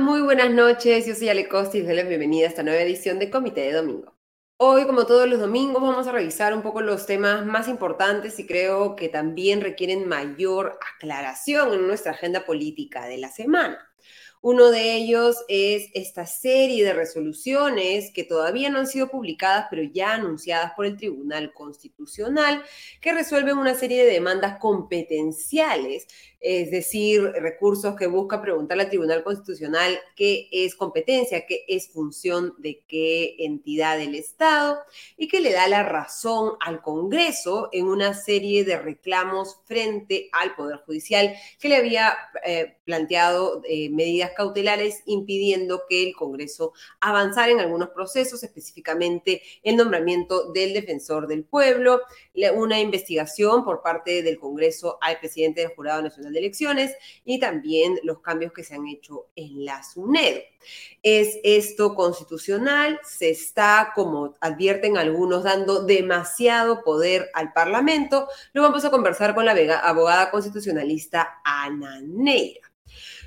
Muy buenas noches. Yo soy Ale Costa y les doy la bienvenida a esta nueva edición de Comité de Domingo. Hoy, como todos los domingos, vamos a revisar un poco los temas más importantes y creo que también requieren mayor aclaración en nuestra agenda política de la semana. Uno de ellos es esta serie de resoluciones que todavía no han sido publicadas, pero ya anunciadas por el Tribunal Constitucional, que resuelven una serie de demandas competenciales es decir, recursos que busca preguntarle al Tribunal Constitucional qué es competencia, qué es función de qué entidad del Estado y que le da la razón al Congreso en una serie de reclamos frente al Poder Judicial que le había eh, planteado eh, medidas cautelares impidiendo que el Congreso avanzara en algunos procesos, específicamente el nombramiento del defensor del pueblo, una investigación por parte del Congreso al presidente del Jurado Nacional de Elecciones y también los cambios que se han hecho en la SUNED. ¿Es esto constitucional? Se está, como advierten algunos, dando demasiado poder al Parlamento. Lo vamos a conversar con la abogada constitucionalista Ana Neira.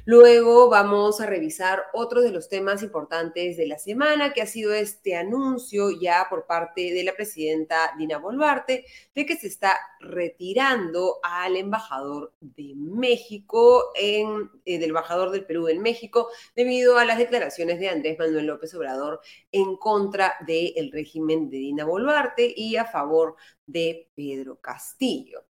Luego vamos a revisar otro de los temas importantes de la semana, que ha sido este anuncio ya por parte de la presidenta Dina Boluarte de que se está retirando al embajador de México, en, eh, del embajador del Perú en México, debido a las declaraciones de Andrés Manuel López Obrador en contra del régimen de Dina Boluarte y a favor de Pedro Castillo.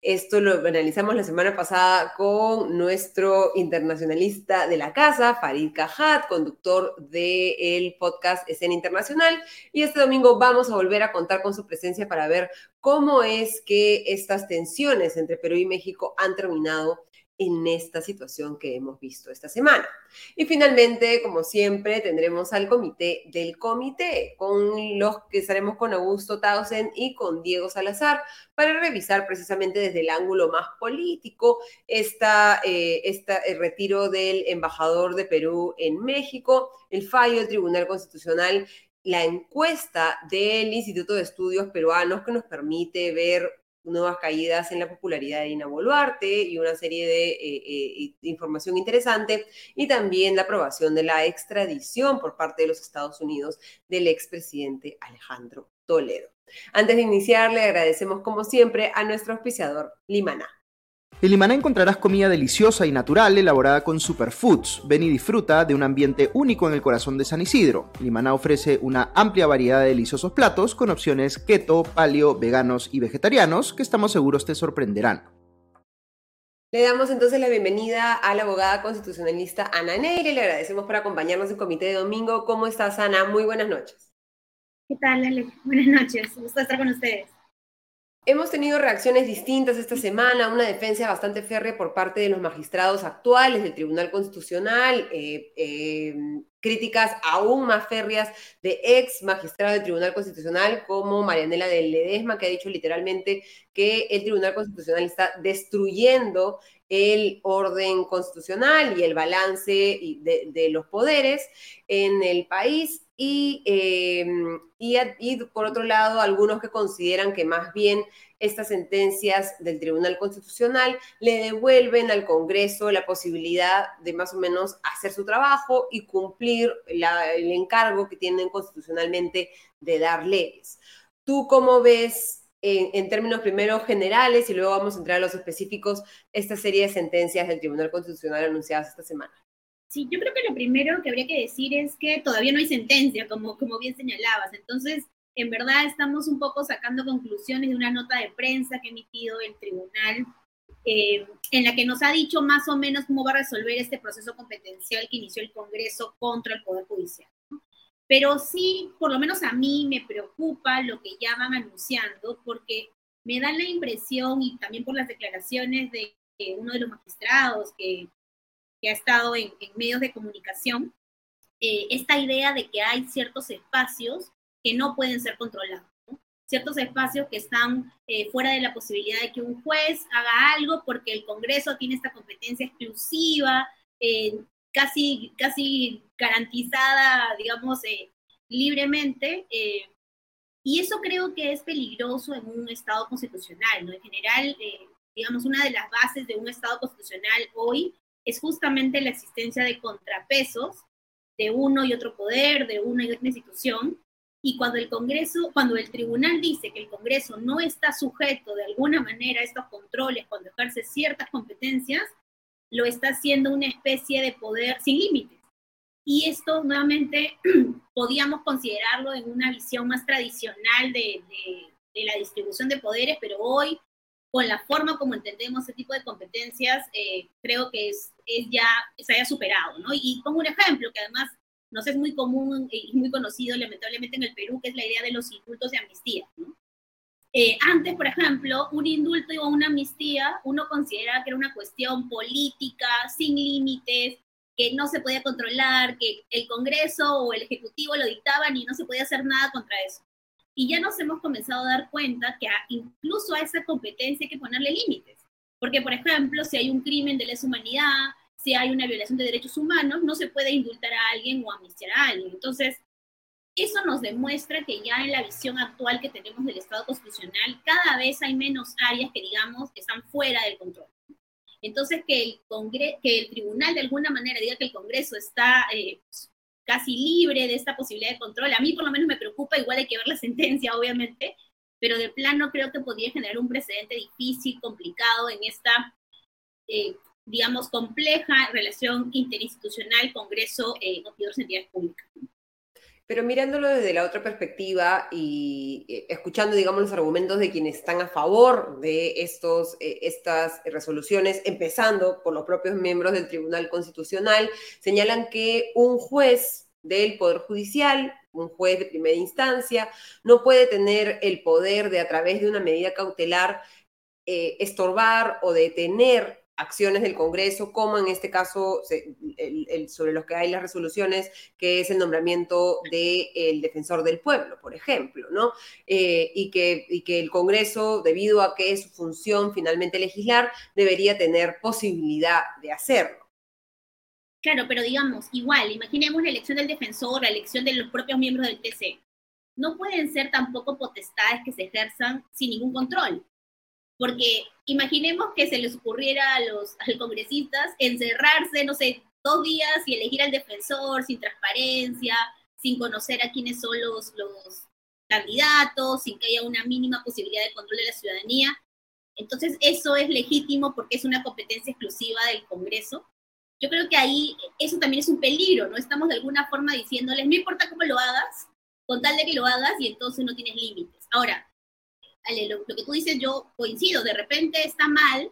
Esto lo analizamos la semana pasada con nuestro internacionalista de la casa, Farid Cajat, conductor del podcast Escena Internacional. Y este domingo vamos a volver a contar con su presencia para ver cómo es que estas tensiones entre Perú y México han terminado en esta situación que hemos visto esta semana. Y finalmente, como siempre, tendremos al comité del comité, con los que estaremos con Augusto Tausen y con Diego Salazar, para revisar precisamente desde el ángulo más político esta, eh, el retiro del embajador de Perú en México, el fallo del Tribunal Constitucional la encuesta del Instituto de Estudios Peruanos que nos permite ver nuevas caídas en la popularidad de Dina Boluarte y una serie de eh, eh, información interesante, y también la aprobación de la extradición por parte de los Estados Unidos del expresidente Alejandro Toledo. Antes de iniciar, le agradecemos como siempre a nuestro auspiciador Limana. En Limaná encontrarás comida deliciosa y natural elaborada con superfoods. Ven y disfruta de un ambiente único en el corazón de San Isidro. Limaná ofrece una amplia variedad de deliciosos platos con opciones keto, paleo, veganos y vegetarianos que estamos seguros te sorprenderán. Le damos entonces la bienvenida a la abogada constitucionalista Ana Neire. Le agradecemos por acompañarnos en Comité de Domingo. ¿Cómo estás, Ana? Muy buenas noches. ¿Qué tal, Ale? Buenas noches. Un gusto estar con ustedes. Hemos tenido reacciones distintas esta semana, una defensa bastante férrea por parte de los magistrados actuales del Tribunal Constitucional, eh, eh, críticas aún más férreas de ex magistrados del Tribunal Constitucional como Marianela de Ledesma, que ha dicho literalmente que el Tribunal Constitucional está destruyendo el orden constitucional y el balance de, los poderes en el país. Em, y, y, por otro lado, algunos que consideran que más bien estas sentencias del Tribunal Constitucional le devuelven al Congreso la posibilidad de más o menos hacer su trabajo y cumplir el encargo que tienen constitucionalmente de dar leyes. ¿Tú cómo ves en, términos primero generales y luego vamos a entrar a los específicos, esta serie de sentencias del Tribunal Constitucional anunciadas esta semana. Sí, yo creo que lo primero que habría que decir es que todavía no hay sentencia, como, como bien señalabas. Entonces, en verdad estamos un poco sacando conclusiones de una nota de prensa que ha emitido el tribunal, eh, en la que nos ha dicho más o menos cómo va a resolver este proceso competencial que inició el Congreso contra el Poder Judicial. Pero sí, por lo menos a mí me preocupa lo que ya van anunciando, porque me da la impresión, y también por las declaraciones de uno de los magistrados que, que ha estado en, medios de comunicación, eh, esta idea de que hay ciertos espacios que no pueden ser controlados, ciertos espacios que están eh, fuera de la posibilidad de que un juez haga algo porque el Congreso tiene esta competencia exclusiva, eh, casi, casi garantizada, digamos, eh, libremente. Y eso creo que es peligroso en un Estado constitucional. En general, digamos, una de las bases de un Estado constitucional hoy es justamente la existencia de contrapesos de uno y otro poder, de una y otra institución, y cuando el Congreso, cuando el tribunal dice que el Congreso no está sujeto de alguna manera a estos controles cuando ejerce ciertas competencias, lo está haciendo una especie de poder sin límites. Y esto nuevamente podíamos considerarlo en una visión más tradicional de, de, la distribución de poderes, pero hoy, con la forma como entendemos ese tipo de competencias, eh, creo que es, es ya se haya superado. ¿no? Y pongo un ejemplo que además no sé, es muy común y muy conocido lamentablemente en el Perú, que es la idea de los indultos de amnistía. Eh, antes, por ejemplo, un indulto o una amnistía, uno consideraba que era una cuestión política, sin límites, que no se podía controlar, que el Congreso o el Ejecutivo lo dictaban y no se podía hacer nada contra eso. Y ya nos hemos comenzado a dar cuenta que incluso a esa competencia hay que ponerle límites. Porque, por ejemplo, si hay un crimen de lesa humanidad, si hay una violación de derechos humanos, no se puede indultar a alguien o amnistiar a alguien. Entonces, eso nos demuestra que ya en la visión actual que tenemos del Estado constitucional, cada vez hay menos áreas que, digamos, están fuera del control. Entonces, que el, que el tribunal de alguna manera diga que el Congreso está eh, casi libre de esta posibilidad de control, a mí por lo menos me preocupa, igual hay que ver la sentencia, obviamente, pero de plano creo que podría generar un precedente difícil, complicado en esta eh, digamos, compleja relación interinstitucional, Congreso eh, otras entidades públicas. Pero mirándolo desde la otra perspectiva y eh, escuchando, digamos, los argumentos de quienes están a favor de estos, eh, estas resoluciones, empezando por los propios miembros del Tribunal Constitucional, señalan que un juez del Poder Judicial, un juez de primera instancia, no puede tener el poder de a través de una medida cautelar estorbar o detener acciones del Congreso, como en este caso sobre los que hay las resoluciones, que es el nombramiento del defensor del pueblo, por ejemplo, ¿no? Eh, y que el Congreso, debido a que es su función finalmente legislar, debería tener posibilidad de hacerlo. Claro, pero digamos, igual, imaginemos la elección del defensor, la elección de los propios miembros del TC. No pueden ser tampoco potestades que se ejerzan sin ningún control. Porque imaginemos que se les ocurriera a los congresistas encerrarse, no sé, dos días y elegir al defensor sin transparencia, sin conocer a quiénes son los, los candidatos, sin que haya una mínima posibilidad de control de la ciudadanía. Entonces, eso es legítimo porque es una competencia exclusiva del Congreso. Yo creo que ahí eso también es un peligro, ¿no? Estamos de alguna forma diciéndoles, no importa cómo lo hagas, con tal de que lo hagas y entonces no tienes límites. Ahora, lo, que tú dices, yo coincido, de repente está mal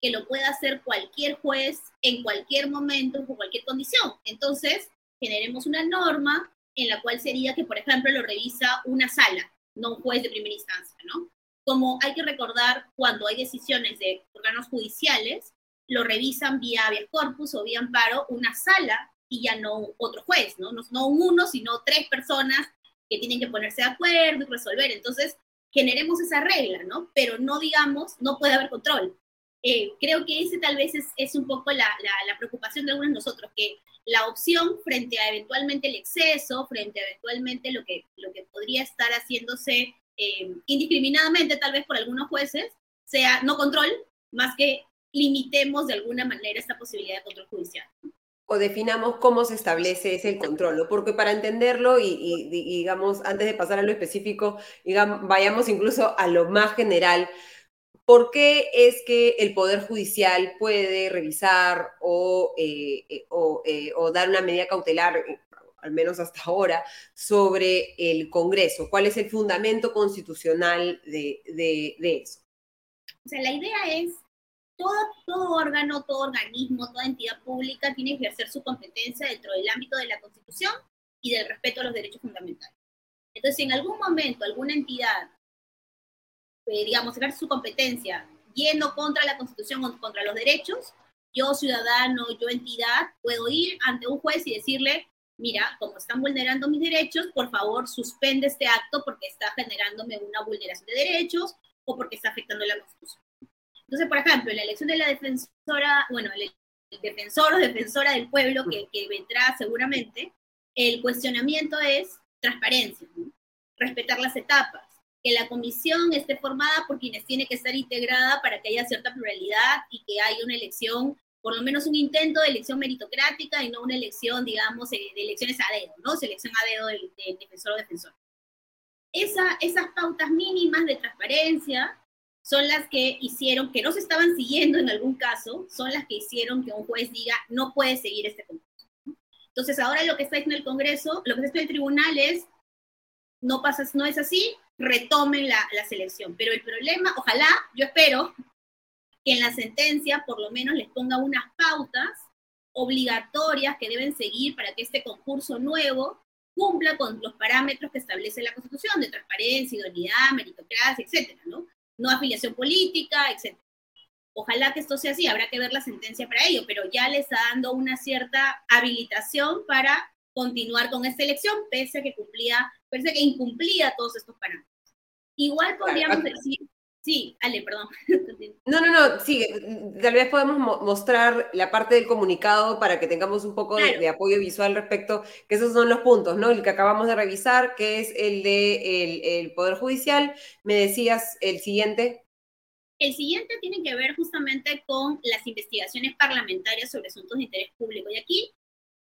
que lo pueda hacer cualquier juez en cualquier momento, con cualquier condición. Entonces, generemos una norma en la cual sería que, por ejemplo, lo revisa una sala, no un juez de primera instancia, ¿no? Como hay que recordar, cuando hay decisiones de órganos judiciales, lo revisan vía habeas corpus o vía amparo una sala y ya no otro juez, ¿no? No, no uno, sino tres personas que tienen que ponerse de acuerdo y resolver. Entonces, generemos esa regla, ¿no? Pero no digamos, no puede haber control. Eh, creo que ese tal vez es, es un poco la, la, preocupación de algunos de nosotros, que la opción frente a eventualmente el exceso, frente a eventualmente lo que, lo que podría estar haciéndose eh, indiscriminadamente tal vez por algunos jueces, sea no control, más que limitemos de alguna manera esta posibilidad de control judicial o definamos cómo se establece ese control, porque para entenderlo y, digamos, antes de pasar a lo específico, digamos, vayamos incluso a lo más general, ¿por qué es que el Poder Judicial puede revisar o, eh, eh, eh, o, dar una medida cautelar, al menos hasta ahora, sobre el Congreso? ¿Cuál es el fundamento constitucional de, de eso? O sea, la idea es todo, órgano, todo organismo, toda entidad pública tiene que ejercer su competencia dentro del ámbito de la Constitución y del respeto a los derechos fundamentales. Entonces, si en algún momento alguna entidad, eh, digamos, ejerce su competencia yendo contra la Constitución o contra los derechos, yo ciudadano, yo entidad, puedo ir ante un juez y decirle, mira, como están vulnerando mis derechos, por favor suspende este acto porque está generándome una vulneración de derechos o porque está afectando la Constitución. Entonces, por ejemplo, la elección de la defensora, bueno, el, defensor o defensora del pueblo que, vendrá seguramente, el cuestionamiento es transparencia, respetar las etapas, que la comisión esté formada por quienes tiene que estar integrada para que haya cierta pluralidad y que haya una elección por lo menos un intento de elección meritocrática y no una elección, digamos, de elecciones a dedo, ¿no? Selección a dedo del, defensor o defensor. Esa, esas pautas mínimas de transparencia son las que hicieron, que no se estaban siguiendo en algún caso, son las que hicieron que un juez diga, no puede seguir este concurso. Entonces, ahora lo que está en el Congreso, lo que está en el tribunal es, no pasa, no es así, retomen la, la selección. Pero el problema, ojalá, yo espero que en la sentencia por lo menos les ponga unas pautas obligatorias que deben seguir para que este concurso nuevo cumpla con los parámetros que establece la Constitución de transparencia, idoneidad, meritocracia, etcétera, ¿no? No afiliación política, etcétera. Ojalá que esto sea así, habrá que ver la sentencia para ello, pero ya le está dando una cierta habilitación para continuar con esta elección, pese a que cumplía, pese a que incumplía todos estos parámetros. Igual podríamos decir Sí, Ale, perdón. No, no, no, sí, tal vez podemos mostrar la parte del comunicado para que tengamos un poco de, apoyo visual respecto, que esos son los puntos, ¿no? El que acabamos de revisar, que es el de el, Poder Judicial. Me decías el siguiente. El siguiente tiene que ver justamente con las investigaciones parlamentarias sobre asuntos de interés público. Y aquí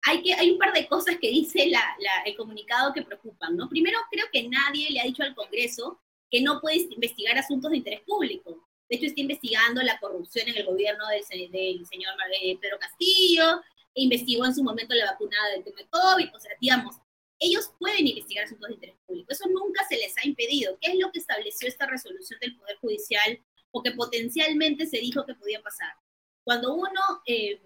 hay, que, hay un par de cosas que dice la, el comunicado que preocupan, ¿no? Primero, creo que nadie le ha dicho al Congreso que no puede investigar asuntos de interés público. De hecho, está investigando la corrupción en el gobierno del, señor eh, Pedro Castillo, e investigó en su momento la vacunada del tema de COVID, o sea, digamos, ellos pueden investigar asuntos de interés público. Eso nunca se les ha impedido. ¿Qué es lo que estableció esta resolución del Poder Judicial o que potencialmente se dijo que podía pasar? Cuando uno eh,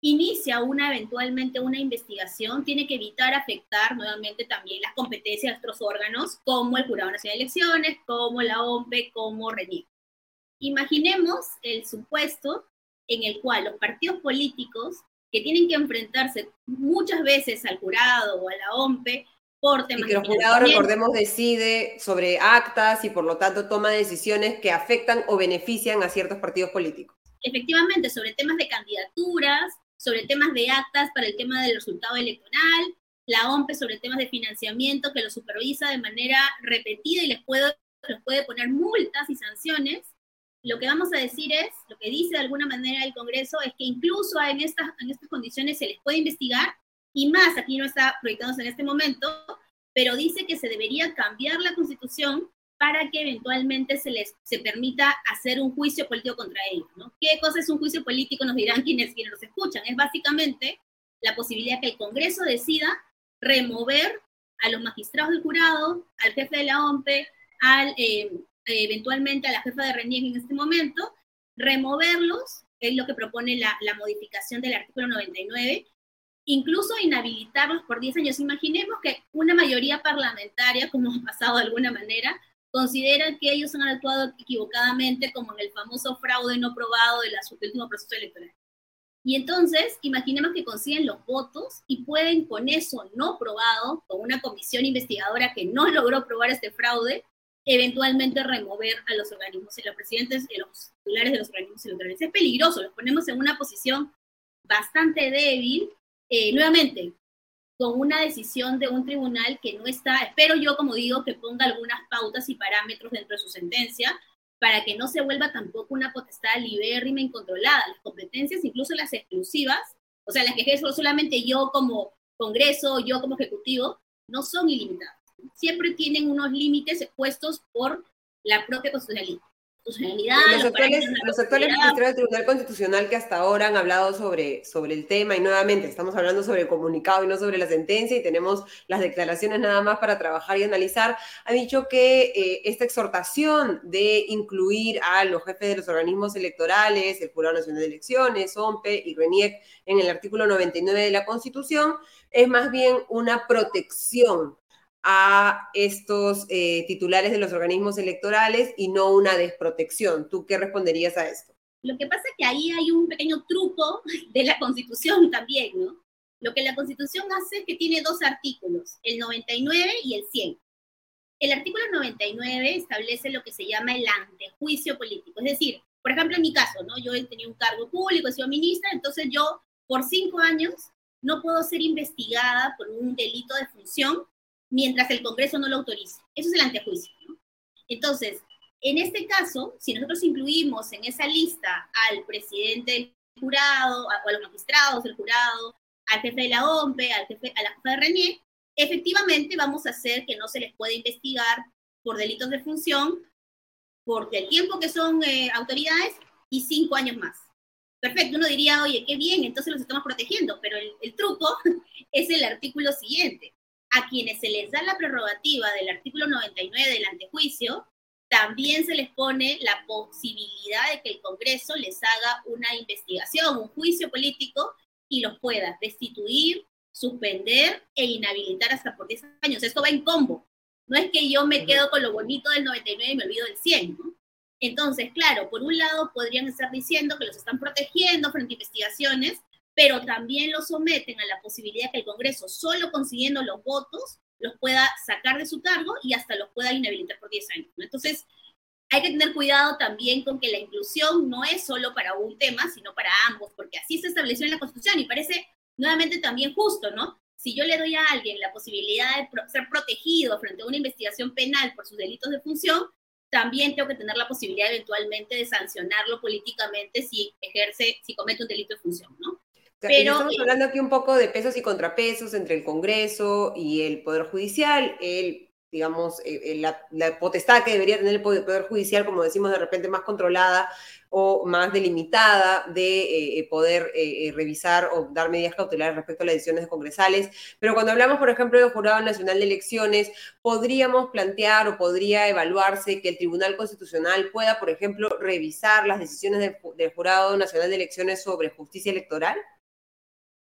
inicia una eventualmente una investigación, tiene que evitar afectar nuevamente también las competencias de otros órganos, como el Jurado Nacional de Elecciones, como la OMPE, como RENIEC. Imaginemos el supuesto en el cual los partidos políticos que tienen que enfrentarse muchas veces al jurado o a la OMPE por temas y que el jurado, recordemos, decide sobre actas y por lo tanto toma decisiones que afectan o benefician a ciertos partidos políticos. Efectivamente, sobre temas de candidaturas, sobre temas de actas para el tema del resultado electoral, la OMPE sobre temas de financiamiento que lo supervisa de manera repetida y les puede, les puede poner multas y sanciones. Lo que vamos a decir es, lo que dice de alguna manera el Congreso es que incluso en estas, en estas condiciones se les puede investigar y más, aquí no está proyectándose en este momento, pero dice que se debería cambiar la constitución para que eventualmente se les se permita hacer un juicio político contra ellos. ¿no? ¿Qué cosa es un juicio político? Nos dirán quienes, quienes nos escuchan. Es básicamente la posibilidad que el Congreso decida remover a los magistrados del jurado, al jefe de la OMPE, al, eh, eventualmente a la jefa de RENIEG en este momento, removerlos, es lo que propone la, la modificación del artículo 99, incluso inhabilitarlos por 10 años. Imaginemos que una mayoría parlamentaria, como ha pasado de alguna manera, consideran que ellos han actuado equivocadamente como en el famoso fraude no probado del último proceso electoral. Y entonces, imaginemos que consiguen los votos y pueden con eso no probado, con una comisión investigadora que no logró probar este fraude, eventualmente remover a los organismos, a los presidentes, a los titulares de los organismos electorales. Es peligroso, los ponemos en una posición bastante débil. Eh, nuevamente, con una decisión de un tribunal que no está, espero yo, como digo, que ponga algunas pautas y parámetros dentro de su sentencia para que no se vuelva tampoco una potestad libérrima incontrolada. Las competencias, incluso las exclusivas, o sea, las que ejerzo solamente yo como Congreso, yo como Ejecutivo, no son ilimitadas. Siempre tienen unos límites expuestos por la propia constitucionalidad. Los actuales, los actuales del Tribunal Constitucional que hasta ahora han hablado sobre, sobre el tema, y nuevamente estamos hablando sobre el comunicado y no sobre la sentencia, y tenemos las declaraciones nada más para trabajar y analizar, han dicho que eh, esta exhortación de incluir a los jefes de los organismos electorales, el Jurado Nacional de Elecciones, OMPE y RENIEC en el artículo 99 de la Constitución, es más bien una protección a estos eh, titulares de los organismos electorales y no una desprotección. ¿Tú qué responderías a esto? Lo que pasa es que ahí hay un pequeño truco de la Constitución también, ¿no? Lo que la Constitución hace es que tiene dos artículos, el 99 y el 100. El artículo 99 establece lo que se llama el antejuicio político. Es decir, por ejemplo, en mi caso, ¿no? Yo he tenido un cargo público, he sido ministra, entonces yo por cinco años no puedo ser investigada por un delito de función mientras el Congreso no lo autorice. Eso es el antejuicio. Entonces, en este caso, si nosotros incluimos en esa lista al presidente del jurado, o a los magistrados del jurado, al jefe de la OMPE, al jefe, a la jefa de RENIEC, efectivamente vamos a hacer que no se les pueda investigar por delitos de función por el tiempo que son eh, autoridades y cinco años más. Perfecto, uno diría, oye, qué bien, entonces los estamos protegiendo, pero el, el truco es el artículo siguiente. A quienes se les da la prerrogativa del artículo 99 del antejuicio, también se les pone la posibilidad de que el Congreso les haga una investigación, un juicio político y los pueda destituir, suspender e inhabilitar hasta por 10 años. Esto va en combo. No es que yo me quedo con lo bonito del 99 y me olvido del 100, ¿no? Entonces, claro, por un lado podrían estar diciendo que los están protegiendo frente a investigaciones, pero también los someten a la posibilidad que el Congreso, solo consiguiendo los votos, los pueda sacar de su cargo y hasta los pueda inhabilitar por 10 años. Entonces, hay que tener cuidado también con que la inclusión no es solo para un tema, sino para ambos, porque así se estableció en la Constitución y parece nuevamente también justo, ¿no? Si yo le doy a alguien la posibilidad de ser protegido frente a una investigación penal por sus delitos de función, también tengo que tener la posibilidad eventualmente de sancionarlo políticamente si ejerce, si comete un delito de función, ¿no? Pero estamos eh, hablando aquí un poco de pesos y contrapesos entre el Congreso y el Poder Judicial. El digamos, eh, eh, la, potestad que debería tener el Poder Judicial, como decimos, de repente más controlada o más delimitada de eh, poder revisar o dar medidas cautelares respecto a las decisiones congresales. Pero cuando hablamos, por ejemplo, del Jurado Nacional de Elecciones, podríamos plantear o podría evaluarse que el Tribunal Constitucional pueda, por ejemplo, revisar las decisiones del Jurado Nacional de Elecciones sobre justicia electoral.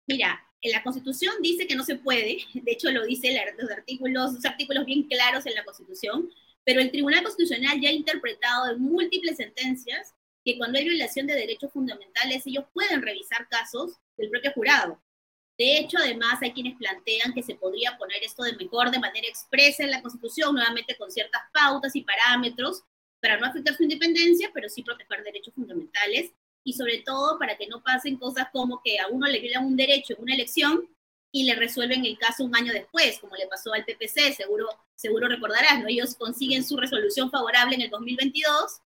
Mira, en la Constitución dice que no se puede, de hecho lo dice los artículos, los artículos bien claros en la Constitución, pero el Tribunal Constitucional ya ha interpretado en múltiples sentencias que cuando hay violación de derechos fundamentales ellos pueden revisar casos del propio jurado. De hecho, además, hay quienes plantean que se podría poner esto de mejor de manera expresa en la Constitución, nuevamente con ciertas pautas y parámetros, para no afectar su independencia, pero sí proteger derechos fundamentales y sobre todo para que no pasen cosas como que a uno le violan un derecho en una elección y le resuelven el caso un año después, como le pasó al PPC, seguro, seguro recordarás, ¿no? Ellos consiguen su resolución favorable en el 2022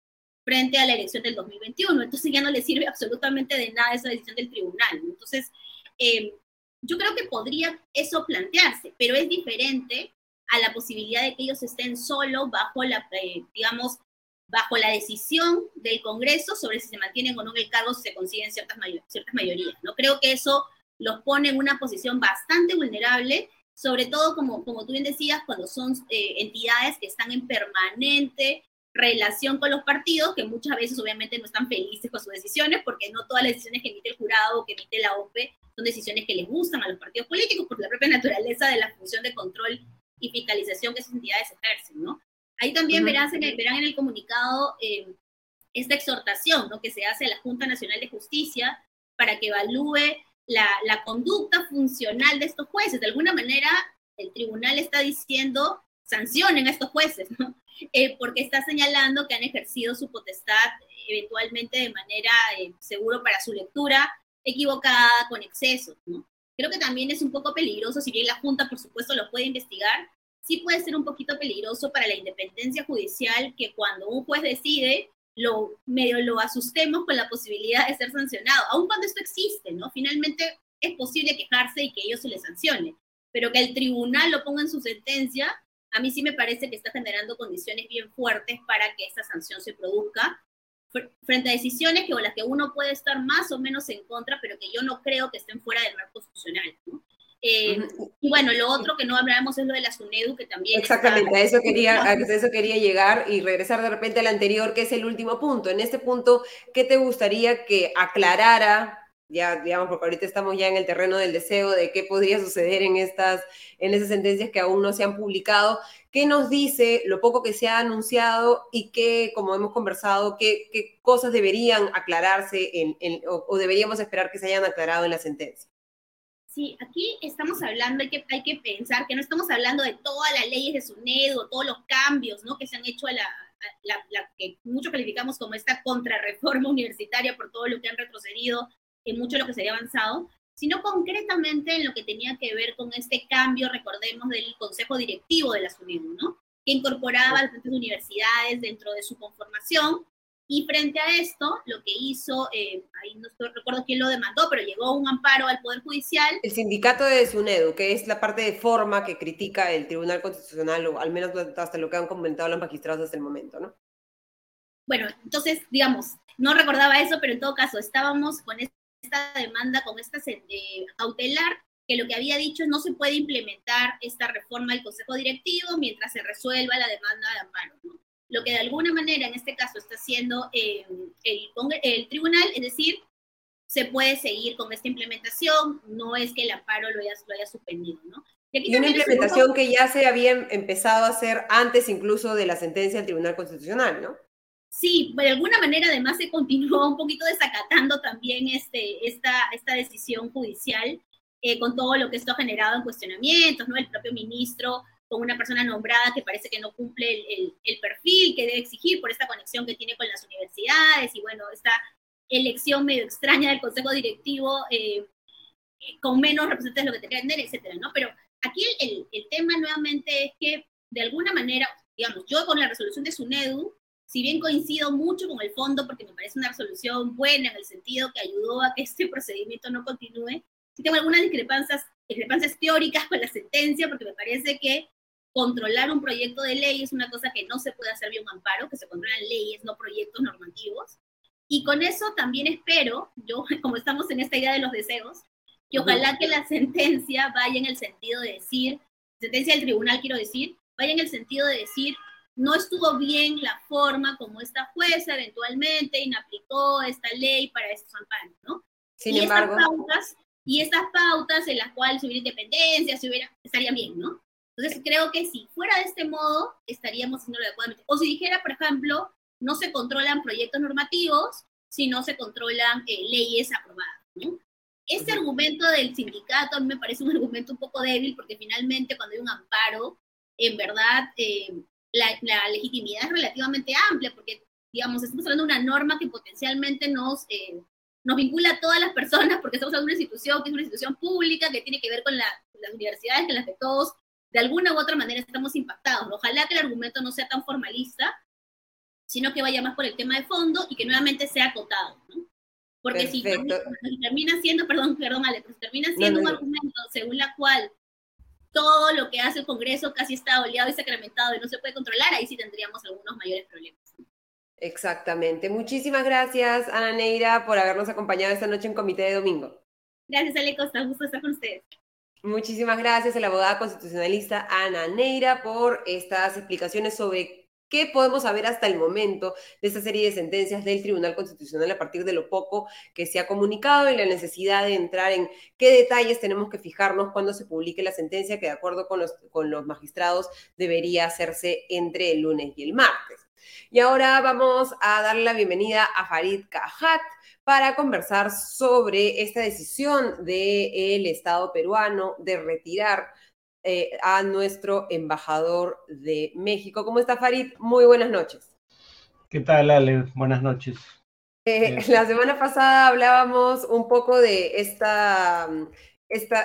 frente a la elección del 2021, entonces ya no les sirve absolutamente de nada esa decisión del tribunal. Entonces, eh, yo creo que podría eso plantearse, pero es diferente a la posibilidad de que ellos estén solo bajo la, eh, digamos, bajo la decisión del Congreso sobre si se mantienen o no en el cargo, si se consiguen ciertas, ciertas mayorías. ¿no? Creo que eso los pone en una posición bastante vulnerable, sobre todo, como, como tú bien decías, cuando son eh, entidades que están en permanente relación con los partidos, que muchas veces obviamente no están felices con sus decisiones, porque no todas las decisiones que emite el jurado o que emite la OPE son decisiones que les gustan a los partidos políticos, por la propia naturaleza de la función de control y fiscalización que esas entidades ejercen, ¿no? Ahí también verán, en el, verán en el comunicado eh, esta exhortación ¿no? que se hace a la Junta Nacional de Justicia para que evalúe la, la, conducta funcional de estos jueces. De alguna manera, el tribunal está diciendo sancionen a estos jueces, ¿no? Eh, porque está señalando que han ejercido su potestad eventualmente de manera eh, seguro para su lectura, equivocada, con excesos. ¿no? Creo que también es un poco peligroso, si bien la Junta, por supuesto, lo puede investigar, sí puede ser un poquito peligroso para la independencia judicial que cuando un juez decide, lo medio lo asustemos con la posibilidad de ser sancionado, aun cuando esto existe, ¿no? Finalmente es posible quejarse y que ellos se les sancione, pero que el tribunal lo ponga en su sentencia, a mí sí me parece que está generando condiciones bien fuertes para que esta sanción se produzca frente a decisiones que, con las que uno puede estar más o menos en contra, pero que yo no creo que estén fuera del marco constitucional. ¿no? Eh, y bueno, lo otro que no hablamos es lo de la SUNEDU, que también... Exactamente, a, eso quería, a eso quería llegar y regresar de repente al anterior, que es el último punto. En este punto, ¿qué te gustaría que aclarara? Ya, digamos, porque ahorita estamos ya en el terreno del deseo de qué podría suceder en estas, en esas sentencias que aún no se han publicado. ¿Qué nos dice lo poco que se ha anunciado y qué, como hemos conversado, qué, qué cosas deberían aclararse en, o deberíamos esperar que se hayan aclarado en la sentencia? Sí, aquí estamos hablando, hay que, hay que pensar que no estamos hablando de todas las leyes de SUNED o todos los cambios ¿no? que se han hecho a la, la, que mucho calificamos como esta contrarreforma universitaria por todo lo que han retrocedido en mucho lo que se había avanzado, sino concretamente en lo que tenía que ver con este cambio, recordemos, del consejo directivo de la SUNED, ¿no? que incorporaba a las universidades dentro de su conformación Y frente a esto, lo que hizo, eh, ahí no recuerdo quién lo demandó, pero llegó un amparo al Poder Judicial. El sindicato de SUNEDU, que es la parte de forma que critica el Tribunal Constitucional, o al menos hasta lo que han comentado los magistrados hasta el momento, ¿no? Bueno, entonces, digamos, no recordaba eso, pero en todo caso, estábamos con esta demanda, con esta eh, cautelar, que lo que había dicho es no se puede implementar esta reforma del Consejo Directivo mientras se resuelva la demanda de amparo, ¿no? Lo que de alguna manera en este caso está haciendo eh, el, el, tribunal, es decir, se puede seguir con esta implementación, no es que el amparo lo haya, lo haya suspendido, ¿no? Y, una implementación que ya se había empezado a hacer antes incluso de la sentencia del Tribunal Constitucional, ¿no? Sí, de alguna manera además se continuó un poquito desacatando también este, esta, esta decisión judicial eh, con todo lo que esto ha generado en cuestionamientos, ¿no? El propio ministro con una persona nombrada que parece que no cumple el, el, perfil que debe exigir por esta conexión que tiene con las universidades y bueno, esta elección medio extraña del consejo directivo eh, con menos representantes de lo que te tener, etcétera, ¿no? Pero aquí el, el, tema nuevamente es que de alguna manera, digamos, yo con la resolución de SUNEDU, si bien coincido mucho con el fondo porque me parece una resolución buena en el sentido que ayudó a que este procedimiento no continúe, sí tengo algunas discrepancias, discrepancias teóricas con la sentencia porque me parece que controlar un proyecto de ley es una cosa que no se puede hacer vía un amparo, que se controlan leyes, no proyectos normativos. Y con eso también espero, yo como estamos en esta idea de los deseos, que ojalá que la sentencia vaya en el sentido de decir, sentencia del tribunal quiero decir, vaya en el sentido de decir, no estuvo bien la forma como esta jueza eventualmente inaplicó esta ley para estos amparos, ¿no? Sin y embargo. Estas pautas, y estas pautas en las cuales hubiera independencia, si hubiera, estaría bien, ¿no? Entonces creo que si fuera de este modo, estaríamos haciéndolo adecuadamente. O si dijera, por ejemplo, no se controlan proyectos normativos, si no se controlan eh, leyes aprobadas. ¿no? Este argumento del sindicato a mí me parece un argumento un poco débil porque finalmente cuando hay un amparo, en verdad eh, la, legitimidad es relativamente amplia porque, digamos, estamos hablando de una norma que potencialmente nos, eh, nos vincula a todas las personas porque estamos hablando de una institución que es una institución pública que tiene que ver con las universidades, que las de todos de alguna u otra manera estamos impactados. Ojalá que el argumento no sea tan formalista, sino que vaya más por el tema de fondo y que nuevamente sea acotado, ¿no? Porque si, termina siendo, perdón, perdón, Ale, pero si termina siendo un argumento según la cual todo lo que hace el Congreso casi está oleado y sacramentado y no se puede controlar, ahí sí tendríamos algunos mayores problemas. Exactamente. Muchísimas gracias, Ana Neira, por habernos acompañado esta noche en Comité de Domingo. Gracias, Ale Costa. Gusto estar con ustedes. Muchísimas gracias a la abogada constitucionalista Ana Neira por estas explicaciones sobre qué podemos saber hasta el momento de esta serie de sentencias del Tribunal Constitucional a partir de lo poco que se ha comunicado y la necesidad de entrar en qué detalles tenemos que fijarnos cuando se publique la sentencia que de acuerdo con los, con los magistrados debería hacerse entre el lunes y el martes. Y ahora vamos a dar la bienvenida a Farid Cajat para conversar sobre esta decisión del Estado peruano de retirar eh, a nuestro embajador de México. ¿Cómo está Farid? Muy buenas noches. ¿Qué tal, Ale? Buenas noches. Eh, la semana pasada hablábamos un poco de esta este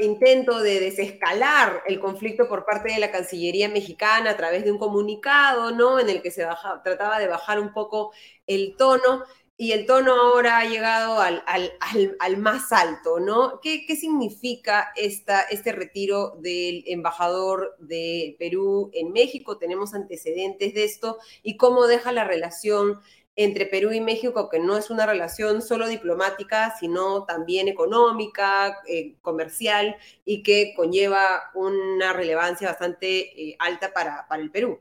intento de desescalar el conflicto por parte de la Cancillería mexicana a través de un comunicado, ¿no? En el que se trataba de bajar un poco el tono y el tono ahora ha llegado al, al, más alto, ¿no? ¿Qué, qué significa esta, este retiro del embajador de Perú en México? ¿Tenemos antecedentes de esto? ¿Y cómo deja la relación entre Perú y México, que no es una relación solo diplomática, sino también económica, eh, comercial, y que conlleva una relevancia bastante eh, alta para, para el Perú?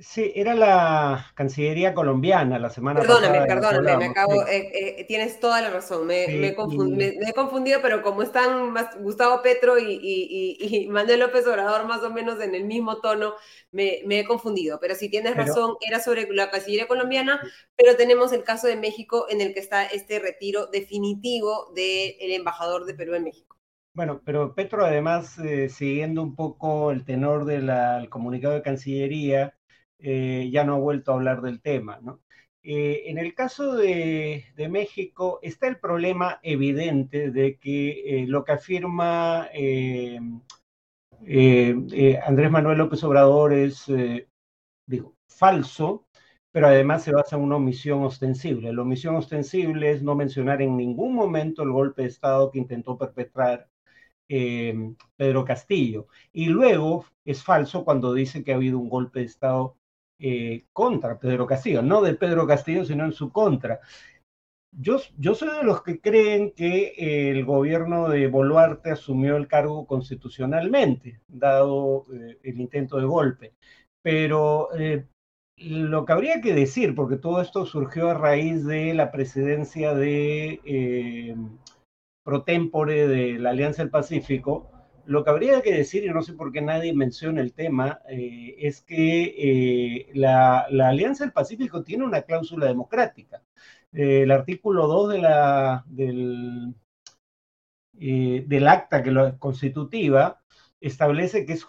Sí, era la Cancillería colombiana la semana perdóname, pasada. Perdóname, perdóname, me acabo, eh, eh, tienes toda la razón, me, me, he confundido, pero como están más Gustavo Petro y, y, Manuel López Obrador más o menos en el mismo tono, me, he confundido. Pero si tienes razón, era sobre la Cancillería colombiana, pero tenemos el caso de México en el que está este retiro definitivo del embajador de Perú en México. Bueno, pero Petro además, eh, siguiendo un poco el tenor del comunicado de Cancillería, eh, ya no ha vuelto a hablar del tema. Eh, en el caso de, México está el problema evidente de que eh, lo que afirma Andrés Manuel López Obrador es, falso, pero además se basa en una omisión ostensible. La omisión ostensible es no mencionar en ningún momento el golpe de Estado que intentó perpetrar Pedro Castillo. Y luego es falso cuando dice que ha habido un golpe de Estado eh, contra Pedro Castillo, no de Pedro Castillo, sino en su contra. Yo, yo soy de los que creen que el gobierno de Boluarte asumió el cargo constitucionalmente, dado eh, el intento de golpe. Pero lo que habría que decir, porque todo esto surgió a raíz de la presidencia de eh, pro tempore de la Alianza del Pacífico, lo que habría que decir, y no sé por qué nadie menciona el tema, eh, es que eh, la, Alianza del Pacífico tiene una cláusula democrática. el artículo 2 de la, del, del acta que lo constitutiva establece que es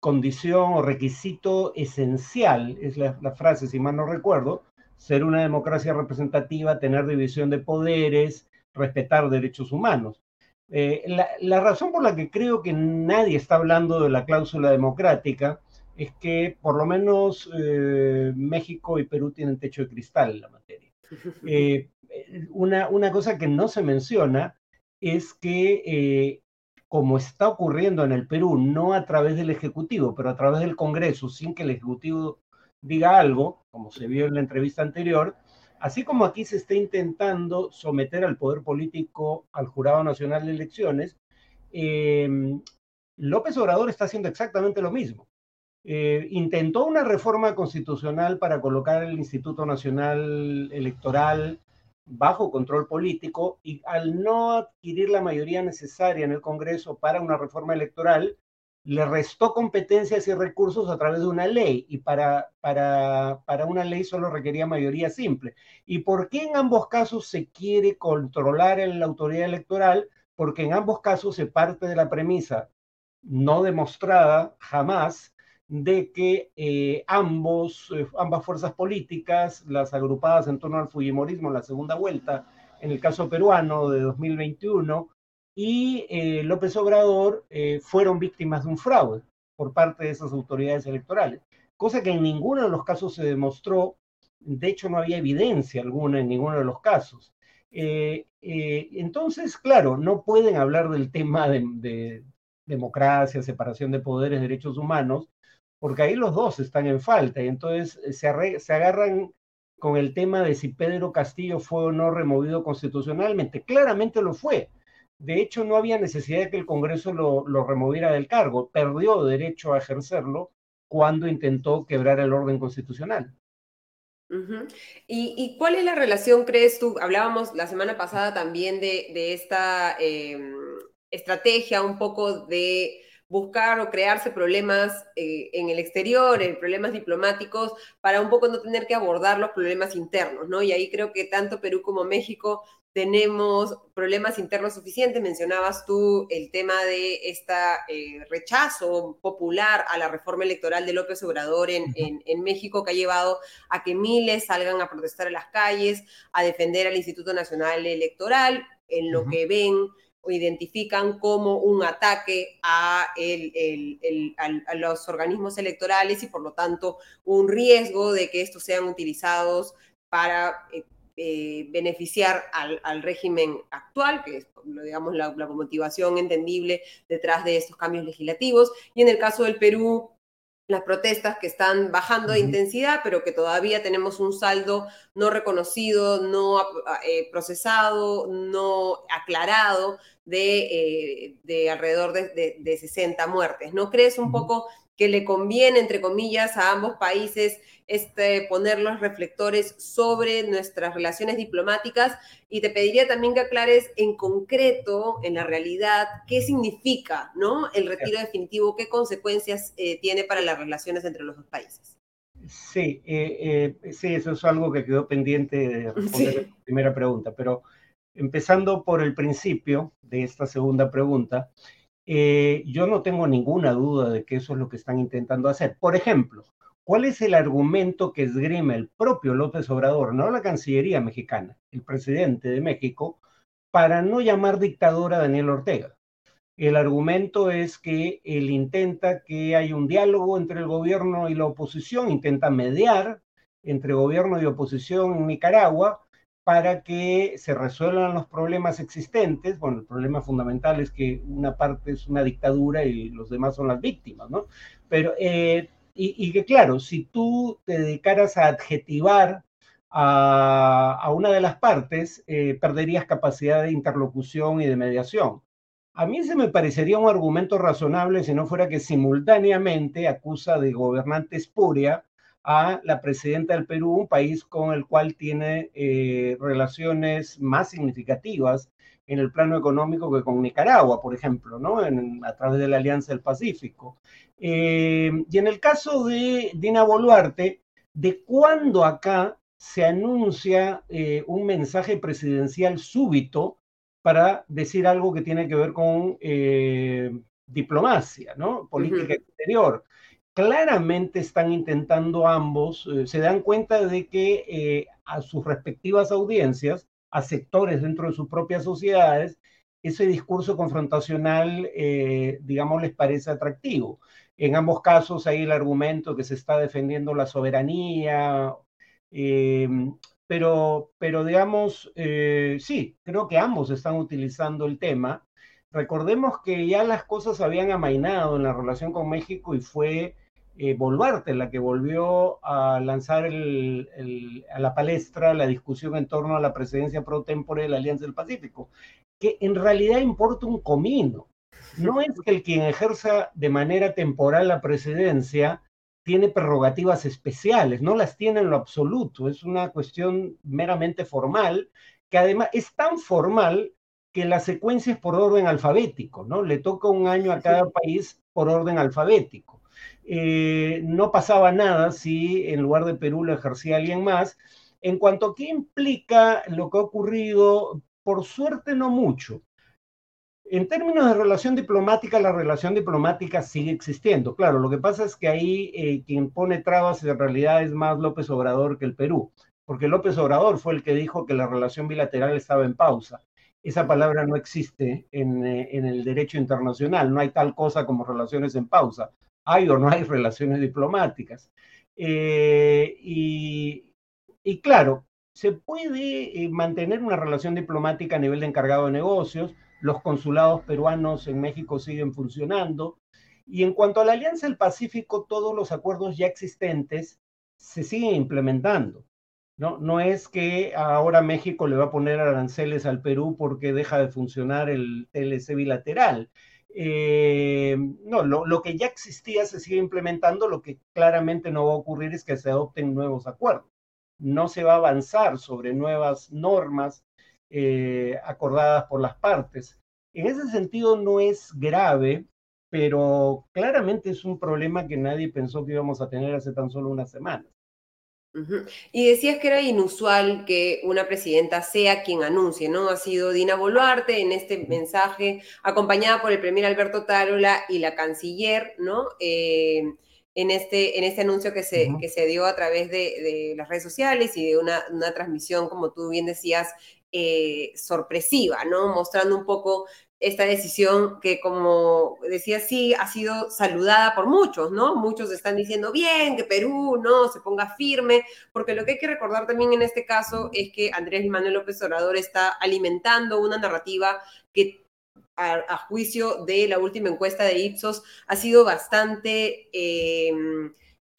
condición o requisito esencial, es la, frase, si mal no recuerdo, ser una democracia representativa, tener división de poderes, respetar derechos humanos. Eh, la, razón por la que creo que nadie está hablando de la cláusula democrática es que por lo menos eh, México y Perú tienen techo de cristal en la materia. Eh, una, una, cosa que no se menciona es que como está ocurriendo en el Perú, no a través del Ejecutivo, pero a través del Congreso, sin que el Ejecutivo diga algo, como se vio en la entrevista anterior, así como aquí se está intentando someter al poder político al Jurado Nacional de Elecciones, em, López Obrador está haciendo exactamente lo mismo. Eh, intentó una reforma constitucional para colocar el Instituto Nacional Electoral bajo control político y al no adquirir la mayoría necesaria en el Congreso para una reforma electoral, le restó competencias y recursos a través de una ley y para, para, para una ley solo requería mayoría simple. ¿Y por qué en ambos casos se quiere controlar la autoridad electoral? Porque en ambos casos se parte de la premisa no demostrada jamás de que eh, ambos, eh, ambas fuerzas políticas, las agrupadas en torno al Fujimorismo en la segunda vuelta, en el caso peruano de 2021, y eh, López Obrador fueron víctimas de un fraude por parte de esas autoridades electorales, cosa que en ninguno de los casos se demostró, de hecho no había evidencia alguna en ninguno de los casos. entonces, claro, no pueden hablar del tema de democracia, separación de poderes, derechos humanos, porque ahí los dos están en falta y entonces eh, se, se agarran con el tema de si Pedro Castillo fue o no removido constitucionalmente. Claramente lo fue. De hecho, no había necesidad de que el Congreso lo, removiera del cargo. Perdió derecho a ejercerlo cuando intentó quebrar el orden constitucional. ¿Y, cuál es la relación, crees tú? Hablábamos la semana pasada también de, de esta em, estrategia un poco de buscar o crearse problemas eh, en el exterior, en problemas diplomáticos, para un poco no tener que abordar los problemas internos, ¿no? Y ahí creo que tanto Perú como México tenemos problemas internos suficientes. Mencionabas tú el tema de este rechazo popular a la reforma electoral de López Obrador en, en, México, que ha llevado a que miles salgan a protestar en las calles, a defender al Instituto Nacional Electoral, en lo que ven identifican como un ataque a, los organismos electorales y por lo tanto un riesgo de que estos sean utilizados para eh, eh, beneficiar al, régimen actual, que es digamos, la, la motivación entendible detrás de estos cambios legislativos. Y en el caso del Perú, las protestas que están bajando de intensidad, pero que todavía tenemos un saldo no reconocido, no eh, procesado, no aclarado de, eh, alrededor de, 60 muertes. ¿No crees un poco que le conviene, entre comillas, a ambos países este, poner los reflectores sobre nuestras relaciones diplomáticas? Y te pediría también que aclares en concreto, en la realidad, qué significa ¿no? el retiro definitivo, qué consecuencias eh, tiene para las relaciones entre los dos países. Sí, eh, sí, eso es algo que quedó pendiente de responder la primera pregunta, pero empezando por el principio de esta segunda pregunta, eh, yo no tengo ninguna duda de que eso es lo que están intentando hacer. Por ejemplo, ¿cuál es el argumento que esgrime el propio López Obrador, no la Cancillería mexicana, el presidente de México, para no llamar dictadora a Daniel Ortega? El argumento es que él intenta que haya un diálogo entre el gobierno y la oposición, intenta mediar entre gobierno y oposición en Nicaragua para que se resuelvan los problemas existentes. Bueno, el problema fundamental es que una parte es una dictadura y los demás son las víctimas, ¿no? Pero, eh, y, que claro, si tú te dedicaras a adjetivar a, una de las partes, eh, perderías capacidad de interlocución y de mediación. A mí se me parecería un argumento razonable si no fuera que simultáneamente acusa de gobernante espuria a la presidenta del Perú, un país con el cual tiene eh, relaciones más significativas en el plano económico que con Nicaragua, por ejemplo, ¿no? a través de la Alianza del Pacífico. Eh, y en el caso de Dina Boluarte, ¿de cuándo acá se anuncia eh, un mensaje presidencial súbito para decir algo que tiene que ver con eh, diplomacia, ¿no? Política exterior. Claramente están intentando ambos, eh, se dan cuenta de que a sus respectivas audiencias, a sectores dentro de sus propias sociedades, ese discurso confrontacional, digamos, les parece atractivo. En ambos casos hay el argumento que se está defendiendo la soberanía Em, pero, pero digamos, eh, sí, creo que ambos están utilizando el tema. Recordemos que ya las cosas habían amainado en la relación con México y fue eh, Boluarte la que volvió a lanzar a la palestra la discusión en torno a la presidencia pro tempore de la Alianza del Pacífico, que en realidad importa un comino. No es que el quien ejerza de manera temporal la presidencia tiene prerrogativas especiales, no las tiene en lo absoluto, es una cuestión meramente formal, que además es tan formal que la secuencia es por orden alfabético, ¿no? Le toca un año a cada país por orden alfabético. Eh, no pasaba nada si en lugar de Perú lo ejercía alguien más. En cuanto a qué implica lo que ha ocurrido, por suerte no mucho. En términos de relación diplomática, la relación diplomática sigue existiendo. Claro, lo que pasa es que ahí eh, quien pone trabas en realidad es más López Obrador que el Perú, porque López Obrador fue el que dijo que la relación bilateral estaba en pausa. Esa palabra no existe en, eh, el derecho internacional, no hay tal cosa como relaciones en pausa. Hay o no hay relaciones diplomáticas. Eh, y, claro, se puede mantener una relación diplomática a nivel de encargado de negocios, los consulados peruanos en México siguen funcionando. Y en cuanto a la Alianza del Pacífico, todos los acuerdos ya existentes se siguen implementando. No, no es que ahora México le va a poner aranceles al Perú porque deja de funcionar el TLC bilateral. Eh, no, lo, que ya existía se sigue implementando, lo que claramente no va a ocurrir es que se adopten nuevos acuerdos. No se va a avanzar sobre nuevas normas eh, acordadas por las partes. En ese sentido no es grave, pero claramente es un problema que nadie pensó que íbamos a tener hace tan solo unas semanas. Y decías que era inusual que una presidenta sea quien anuncie, ¿no? Ha sido Dina Boluarte en este mensaje, acompañada por el primer Alberto Tarola y la canciller, ¿no? Eh, en, este, en este anuncio que se, que se dio a través de, las redes sociales y de una, una, transmisión, como tú bien decías, eh, sorpresiva, ¿no? Mostrando un poco esta decisión que, como decía, sí, ha sido saludada por muchos, ¿no? Muchos están diciendo, bien, que Perú, ¿no? Se ponga firme, porque lo que hay que recordar también en este caso es que Andrés Manuel López Obrador está alimentando una narrativa que a, juicio de la última encuesta de Ipsos ha sido bastante... Eh,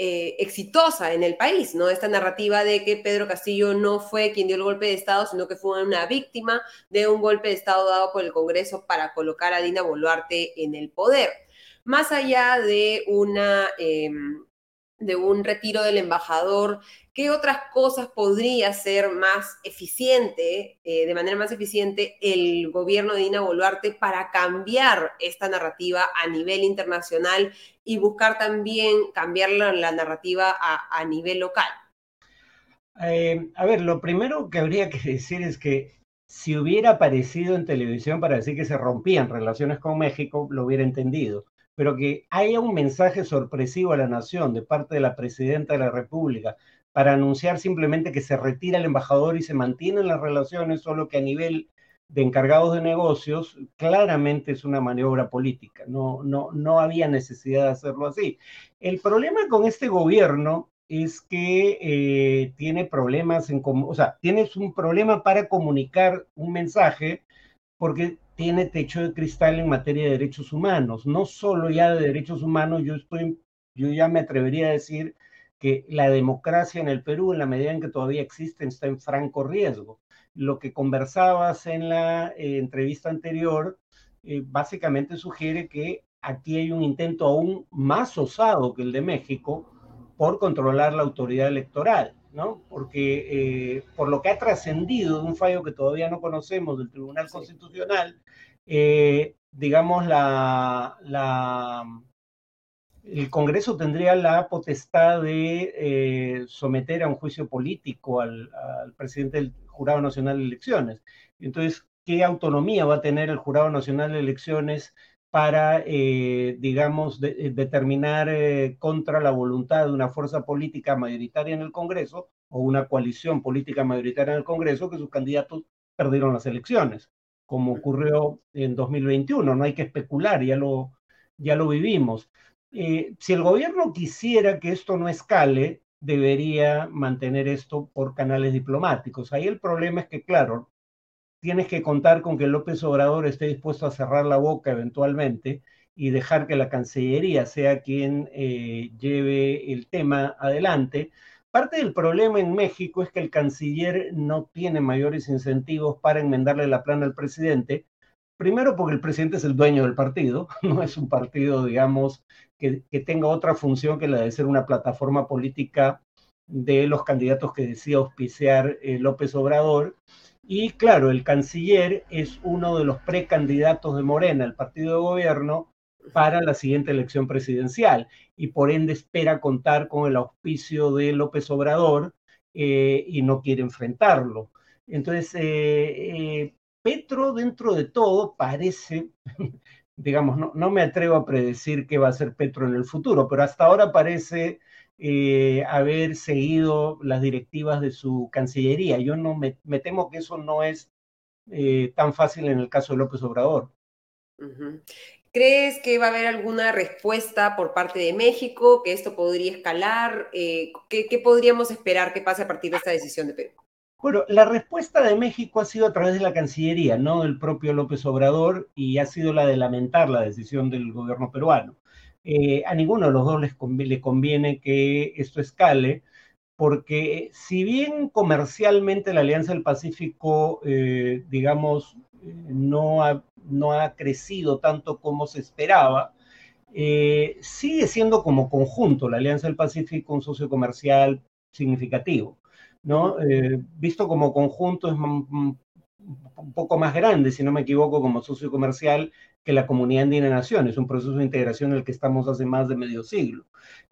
eh, exitosa en el país, ¿no? Esta narrativa de que Pedro Castillo no fue quien dio el golpe de Estado, sino que fue una víctima de un golpe de Estado dado por el Congreso para colocar a Dina Boluarte en el poder. Más allá de una... Em, de un retiro del embajador, ¿qué otras cosas podría ser más eficiente, eh, de manera más eficiente, el gobierno de Dina Boluarte para cambiar esta narrativa a nivel internacional y buscar también cambiar la, narrativa a, nivel local? Eh, a ver, lo primero que habría que decir es que si hubiera aparecido en televisión para decir que se rompían relaciones con México, lo hubiera entendido pero que haya un mensaje sorpresivo a la nación de parte de la presidenta de la República para anunciar simplemente que se retira el embajador y se mantienen las relaciones, solo que a nivel de encargados de negocios, claramente es una maniobra política. No, no, no había necesidad de hacerlo así. El problema con este gobierno es que eh, tiene problemas en, o sea, tienes un problema para comunicar un mensaje porque tiene techo de cristal en materia de derechos humanos. No solo ya de derechos humanos, yo estoy, yo ya me atrevería a decir que la democracia en el Perú, en la medida en que todavía existe, está en franco riesgo. Lo que conversabas en la eh, entrevista anterior eh, básicamente sugiere que aquí hay un intento aún más osado que el de México por controlar la autoridad electoral, ¿no? Porque eh, por lo que ha trascendido de un fallo que todavía no conocemos del Tribunal Constitucional, digamos, la, el Congreso tendría la potestad de eh, someter a un juicio político al, presidente del Jurado Nacional de Elecciones. Entonces, ¿qué autonomía va a tener el Jurado Nacional de Elecciones para, eh, digamos, eh, determinar contra la voluntad de una fuerza política mayoritaria en el Congreso o una coalición política mayoritaria en el Congreso que sus candidatos perdieron las elecciones, como ocurrió en 2021? No hay que especular, ya lo, ya lo vivimos. Eh, si el gobierno quisiera que esto no escale, debería mantener esto por canales diplomáticos. Ahí el problema es que, claro, tienes que contar con que López Obrador esté dispuesto a cerrar la boca eventualmente y dejar que la Cancillería sea quien eh, lleve el tema adelante. Parte del problema en México es que el canciller no tiene mayores incentivos para enmendarle la plana al presidente, Primero porque el presidente es el dueño del partido, no es un partido, digamos, que, tenga otra función que la de ser una plataforma política de los candidatos que decía auspiciar eh, López Obrador. Y claro, el canciller es uno de los precandidatos de Morena, el partido de gobierno, para la siguiente elección presidencial y por ende espera contar con el auspicio de López Obrador eh, y no quiere enfrentarlo. Entonces, eh, Petro, dentro de todo, parece, digamos, no, me atrevo a predecir qué va a ser Petro en el futuro, pero hasta ahora parece eh, haber seguido las directivas de su Cancillería. Yo no me, temo que eso no es eh, tan fácil en el caso de López Obrador. ¿Crees que va a haber alguna respuesta por parte de México, que esto podría escalar? Eh, ¿qué, podríamos esperar que pase a partir de esta decisión de Perú? Bueno, la respuesta de México ha sido a través de la Cancillería, no del propio López Obrador, y ha sido la de lamentar la decisión del gobierno peruano. Eh, a ninguno de los dos les conviene, que esto escale, porque si bien comercialmente la Alianza del Pacífico, eh, digamos, no ha, no ha crecido tanto como se esperaba, eh, sigue siendo como conjunto la Alianza del Pacífico un socio comercial significativo. ¿no? Eh, visto como conjunto es un poco más grande, si no me equivoco, como socio comercial que la Comunidad Andina de Naciones, un proceso de integración en el que estamos hace más de medio siglo,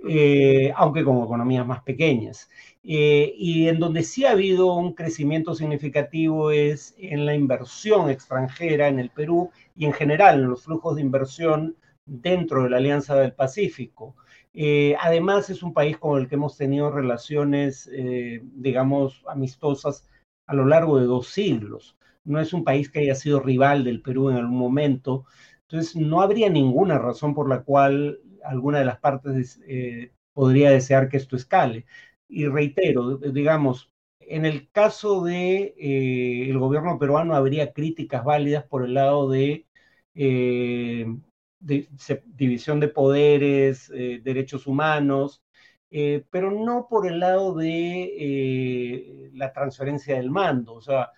eh, aunque con economías más pequeñas. Eh, y en donde sí ha habido un crecimiento significativo es en la inversión extranjera en el Perú y en general en los flujos de inversión dentro de la Alianza del Pacífico. Eh, además, es un país con el que hemos tenido relaciones, eh, digamos, amistosas a lo largo de dos siglos. No es un país que haya sido rival del Perú en algún momento. Entonces, no habría ninguna razón por la cual alguna de las partes eh, podría desear que esto escale. Y reitero, digamos, en el caso de el gobierno peruano habría críticas válidas por el lado de división de poderes, eh, derechos humanos, eh, pero no por el lado de eh, la transferencia del mando. O sea,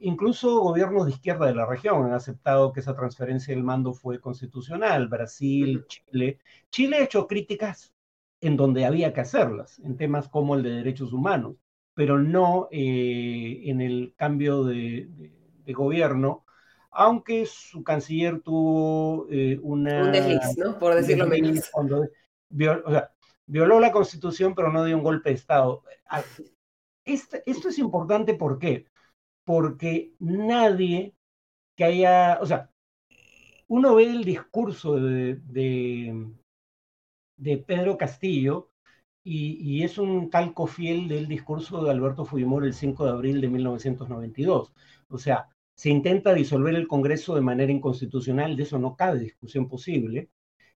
incluso gobiernos de izquierda de la región han aceptado que esa transferencia del mando fue constitucional. Brasil, Chile. Chile ha hecho críticas en donde había que hacerlas, en temas como el de derechos humanos, pero no en el cambio de gobierno aunque su canciller tuvo eh, una... Un desliz, ¿no? Por decirlo menos. violó la constitución, pero no dio un golpe de Estado. Ah, este, esto es importante, ¿por qué? Porque nadie que haya, o sea, uno ve el discurso de, Pedro Castillo y, y, es un calco fiel del discurso de Alberto Fujimori el 5 de abril de 1992. O sea, se intenta disolver el Congreso de manera inconstitucional, de eso no cabe discusión posible.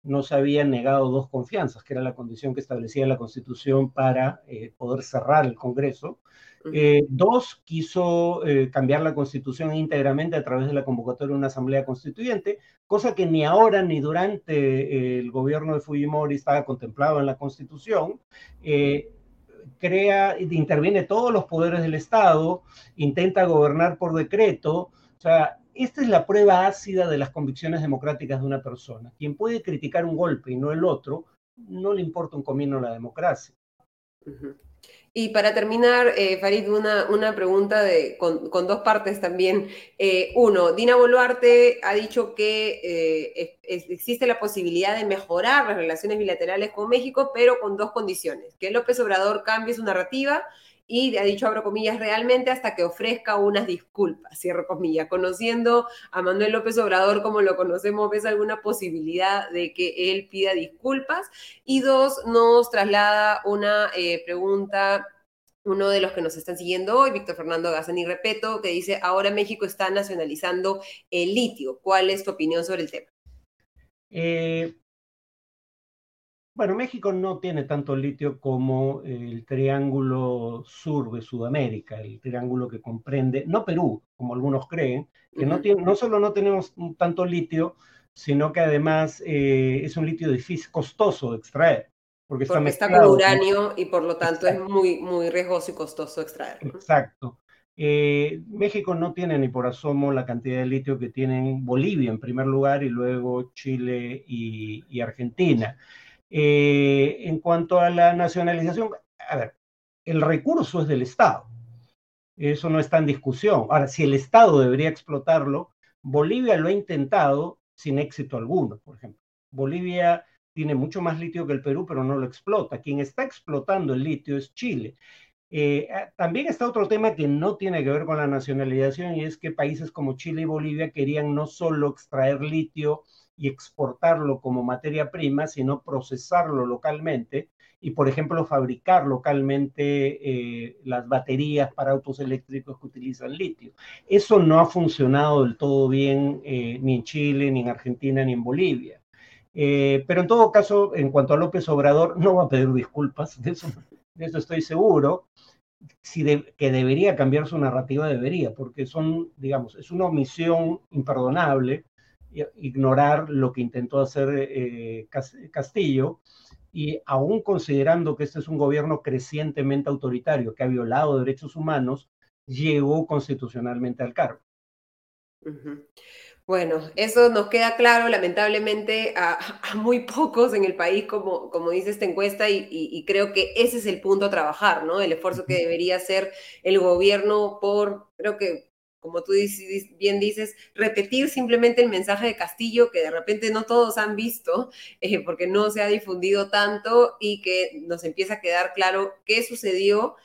no se habían negado dos confianzas, que era la condición que establecía la Constitución para eh, poder cerrar el Congreso. Eh, dos, quiso eh, cambiar la Constitución íntegramente a través de la convocatoria de una Asamblea Constituyente, cosa que ni ahora ni durante el gobierno de Fujimori estaba contemplado en la Constitución crea, interviene todos los poderes del Estado, intenta gobernar por decreto. O sea, esta es la prueba ácida de las convicciones democráticas de una persona. Quien puede criticar un golpe y no el otro, no le importa un comino la democracia. Y para terminar, eh, Farid, una, una pregunta de, con, dos partes también. Eh, uno, Dina Boluarte ha dicho que eh, existe la posibilidad de mejorar las relaciones bilaterales con México, pero con dos condiciones, que López Obrador cambie su narrativa y ha dicho, abro comillas, realmente hasta que ofrezca unas disculpas, cierro comillas. Conociendo a Manuel López Obrador como lo conocemos, ¿ves alguna posibilidad de que él pida disculpas? Y dos, nos traslada una eh, pregunta uno de los que nos están siguiendo hoy, Víctor Fernando Gazani Repeto, que dice, ahora México está nacionalizando el litio. ¿Cuál es tu opinión sobre el tema? Eh, bueno, México no tiene tanto litio como el triángulo sur de Sudamérica, el triángulo que comprende, no Perú, como algunos creen, que no, tiene, no solo no tenemos tanto litio, sino que además eh, es un litio difícil, costoso de extraer. Porque, está, con uranio y por lo tanto es muy, muy riesgoso y costoso extraer. Exacto. Eh, México no tiene ni por asomo la cantidad de litio que tienen Bolivia en primer lugar y luego Chile y Argentina. Eh, en cuanto a la nacionalización, a ver, el recurso es del Estado. Eso no está en discusión. Ahora, si el Estado debería explotarlo, Bolivia lo ha intentado sin éxito alguno, por ejemplo. Bolivia tiene mucho más litio que el Perú, pero no lo explota. Quien está explotando el litio es Chile. Eh, ah, también está otro tema que no tiene que ver con la nacionalización y es que países como Chile y Bolivia querían no solo extraer litio y exportarlo como materia prima, sino procesarlo localmente y, por ejemplo, fabricar localmente eh, las baterías para autos eléctricos que utilizan litio. Eso no ha funcionado del todo bien eh, ni en Chile, ni en Argentina, ni en Bolivia. Eh, pero en todo caso, en cuanto a López Obrador, no va a pedir disculpas, de eso, estoy seguro. Si que debería cambiar su narrativa, debería, porque son, digamos, es una omisión imperdonable ignorar lo que intentó hacer eh, Castillo y aún considerando que este es un gobierno crecientemente autoritario que ha violado derechos humanos, llegó constitucionalmente al cargo. Bueno, eso nos queda claro, lamentablemente, a, muy pocos en el país, como, como dice esta encuesta, y, y, creo que ese es el punto a trabajar, ¿no? El esfuerzo que debería hacer el gobierno por, creo que como tú bien dices, repetir simplemente el mensaje de Castillo que de repente no todos han visto eh, porque no se ha difundido tanto y que nos empieza a quedar claro qué sucedió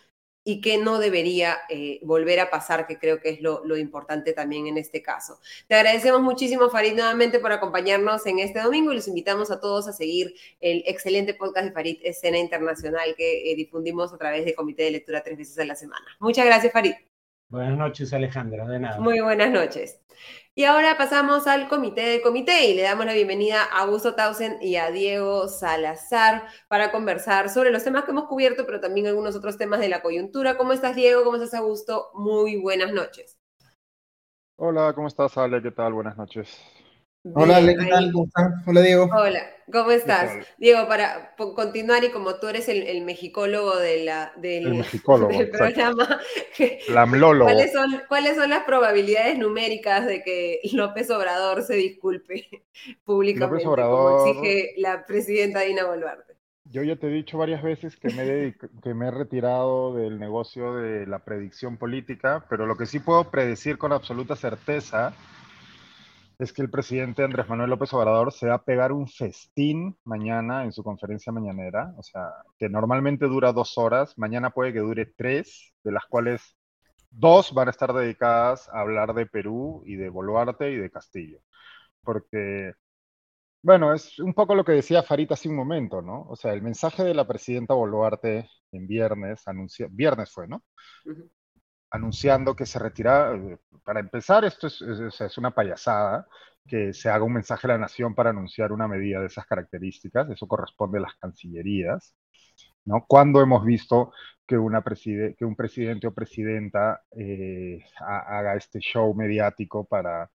y qué no debería eh, volver a pasar, que creo que es lo, importante también en este caso. Te agradecemos muchísimo, Farid, nuevamente por acompañarnos en este domingo y los invitamos a todos a seguir el excelente podcast de Farid Escena Internacional que eh, difundimos a través de Comité de Lectura tres veces a la semana. Muchas gracias, Farid. Buenas noches, Alejandra, de nada. Muy buenas noches. Y ahora pasamos al comité de comité y le damos la bienvenida a Augusto Tausen y a Diego Salazar para conversar sobre los temas que hemos cubierto, pero también algunos otros temas de la coyuntura. ¿Cómo estás, Diego? ¿Cómo estás, Augusto? Muy buenas noches. Hola, ¿cómo estás, Ale? ¿Qué tal? Buenas noches. Hola, ¿Cómo Hola, Diego. Hola, ¿cómo estás? Diego, para continuar y como tú eres el, mexicólogo de la, del, programa, ¿cuáles son, ¿cuáles son las probabilidades numéricas de que López Obrador se disculpe públicamente, como exige la presidenta Dina Boluarte? Yo ya te he dicho varias veces que me, que me he retirado del negocio de la predicción política, pero lo que sí puedo predecir con absoluta certeza es que el presidente Andrés Manuel López Obrador se va a pegar un festín mañana en su conferencia mañanera, o sea, que normalmente dura dos horas, mañana puede que dure tres, de las cuales dos van a estar dedicadas a hablar de Perú y de Boluarte y de Castillo, porque, bueno, es un poco lo que decía Farita hace un momento, ¿no? O sea, el mensaje de la presidenta Boluarte en viernes, anunció, viernes fue, ¿no? Anunciando que se retira. Eh, para empezar, esto es, es, una payasada que se haga un mensaje a la nación para anunciar una medida de esas características. Eso corresponde a las cancillerías. ¿no? ¿Cuándo hemos visto que, una que un presidente o presidenta eh, haga este show mediático para,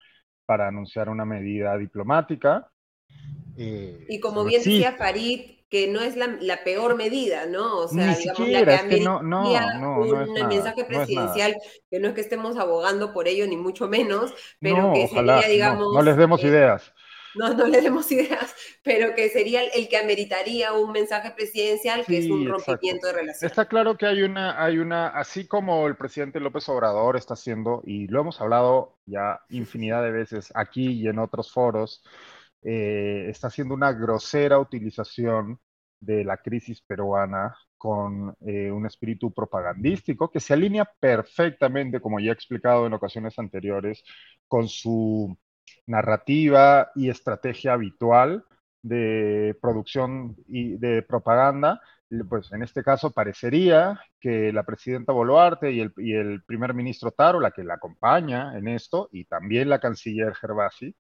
para anunciar una medida diplomática? Eh, y como bien decía Farid, que no es la, peor medida, ¿no? O sea, digamos, la que, no, un mensaje presidencial, que no es que estemos abogando por ello, ni mucho menos, pero que sería, digamos... No, les demos ideas. No, no les demos ideas, pero que sería el que ameritaría un mensaje presidencial, que es un rompimiento de relación. Está claro que hay una, hay una, así como el presidente López Obrador está haciendo, y lo hemos hablado ya infinidad de veces aquí y en otros foros, eh, está haciendo una grosera utilización de la crisis peruana con eh, un espíritu propagandístico que se alinea perfectamente, como ya he explicado en ocasiones anteriores, con su narrativa y estrategia habitual de producción y de propaganda, pues en este caso parecería que la presidenta Boluarte y el, y el primer ministro Taro, la que la acompaña en esto, y también la canciller Gervasi,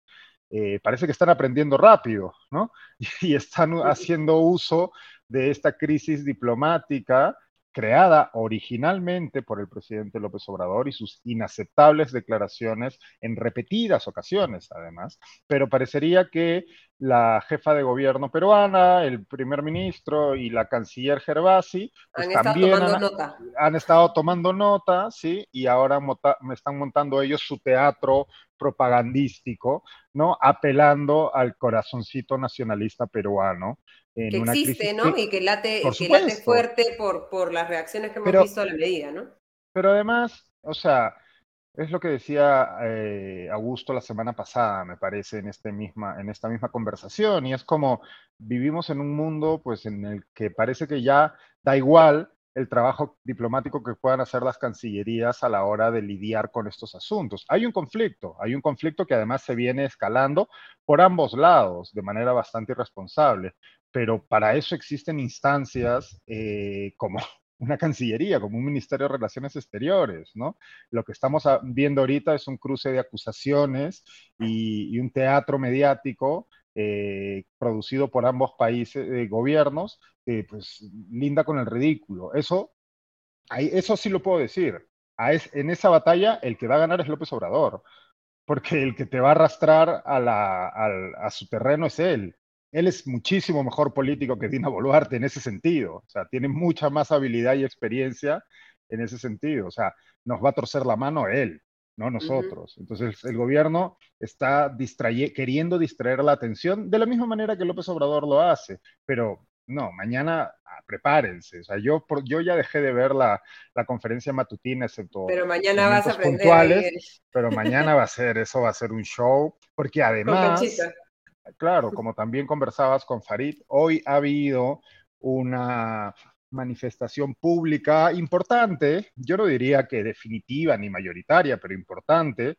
eh, parece que están aprendiendo rápido, ¿no? Y están haciendo uso de esta crisis diplomática creada originalmente por el presidente López Obrador y sus inaceptables declaraciones en repetidas ocasiones, además, pero parecería que la jefa de gobierno peruana, el primer ministro y la canciller Gervasi pues también han, han, estado tomando nota, ¿sí? Y ahora me están montando ellos su teatro propagandístico, ¿no? Apelando al corazoncito nacionalista peruano, que existe, ¿no? Y que late, que late fuerte por, por las reacciones que hemos visto a la medida, ¿no? Pero además, o sea, es lo que decía eh, Augusto la semana pasada, me parece, en, este misma, en esta misma conversación, y es como vivimos en un mundo pues, en el que parece que ya da igual el trabajo diplomático que puedan hacer las cancillerías a la hora de lidiar con estos asuntos. Hay un conflicto, hay un conflicto que además se viene escalando por ambos lados de manera bastante irresponsable pero para eso existen instancias eh, como una cancillería, como un Ministerio de Relaciones Exteriores, ¿no? Lo que estamos viendo ahorita es un cruce de acusaciones y, un teatro mediático eh, producido por ambos países, eh, gobiernos, que pues linda con el ridículo. Eso, eso sí lo puedo decir. en esa batalla el que va a ganar es López Obrador, porque el que te va a arrastrar a su terreno es él él es muchísimo mejor político que Dina Boluarte en ese sentido. O sea, tiene mucha más habilidad y experiencia en ese sentido. O sea, nos va a torcer la mano él, no nosotros. Entonces, el gobierno está queriendo distraer la atención de la misma manera que López Obrador lo hace. Pero no, mañana ah, prepárense. O sea, yo, yo ya dejé de ver la, conferencia matutina, excepto. Pero mañana vas a aprender. Puntuales, pero mañana va a ser, eso va a ser un show, porque además claro, como también conversabas con Farid, hoy ha habido una manifestación pública importante, yo no diría que definitiva ni mayoritaria, pero importante,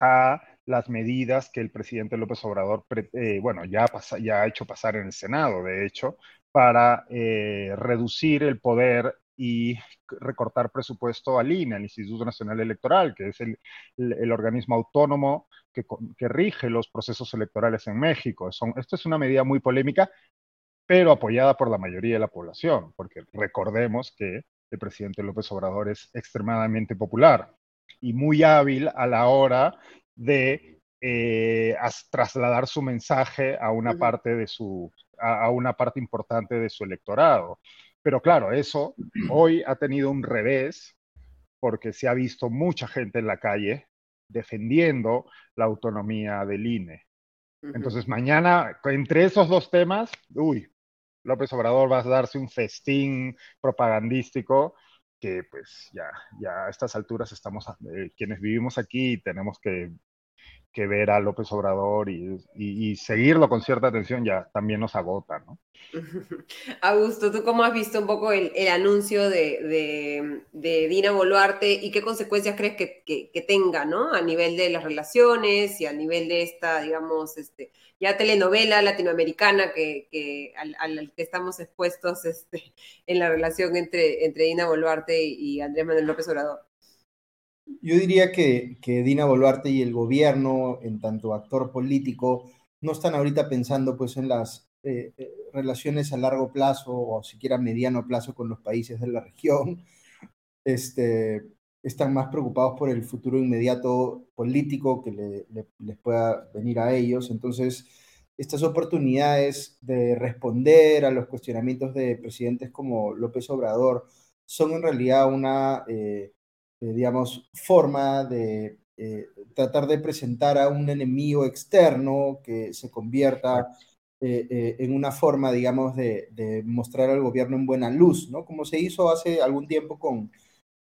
a las medidas que el presidente López Obrador, eh, bueno, ya, ha hecho pasar en el Senado, de hecho, para eh, reducir el poder y recortar presupuesto al INE, al Instituto Nacional Electoral, que es el, organismo autónomo que, rige los procesos electorales en México. esto es una medida muy polémica, pero apoyada por la mayoría de la población, porque recordemos que el presidente López Obrador es extremadamente popular y muy hábil a la hora de eh, trasladar su mensaje a una parte de su a, una parte importante de su electorado. Pero claro, eso hoy ha tenido un revés porque se ha visto mucha gente en la calle defendiendo la autonomía del INE. Entonces, mañana, entre esos dos temas, uy, López Obrador va a darse un festín propagandístico que pues ya, ya a estas alturas estamos, eh, quienes vivimos aquí tenemos que que ver a López Obrador y, seguirlo con cierta atención ya también nos agota, ¿no? Augusto, ¿tú cómo has visto un poco el, anuncio de, Dina Boluarte y qué consecuencias crees que, tenga, ¿no? A nivel de las relaciones y a nivel de esta, digamos, este, ya telenovela latinoamericana que, al, que estamos expuestos este, en la relación entre, entre Dina Boluarte y Andrés Manuel López Obrador. Yo diría que, Dina Boluarte y el gobierno, en tanto actor político, no están ahorita pensando pues en las eh, eh, relaciones a largo plazo o siquiera mediano plazo con los países de la región. Este, están más preocupados por el futuro inmediato político que les pueda venir a ellos. Entonces, estas oportunidades de responder a los cuestionamientos de presidentes como López Obrador son en realidad una eh, eh, digamos, forma de eh, tratar de presentar a un enemigo externo que se convierta eh, en una forma, digamos, de, mostrar al gobierno en buena luz, ¿no? Como se hizo hace algún tiempo con,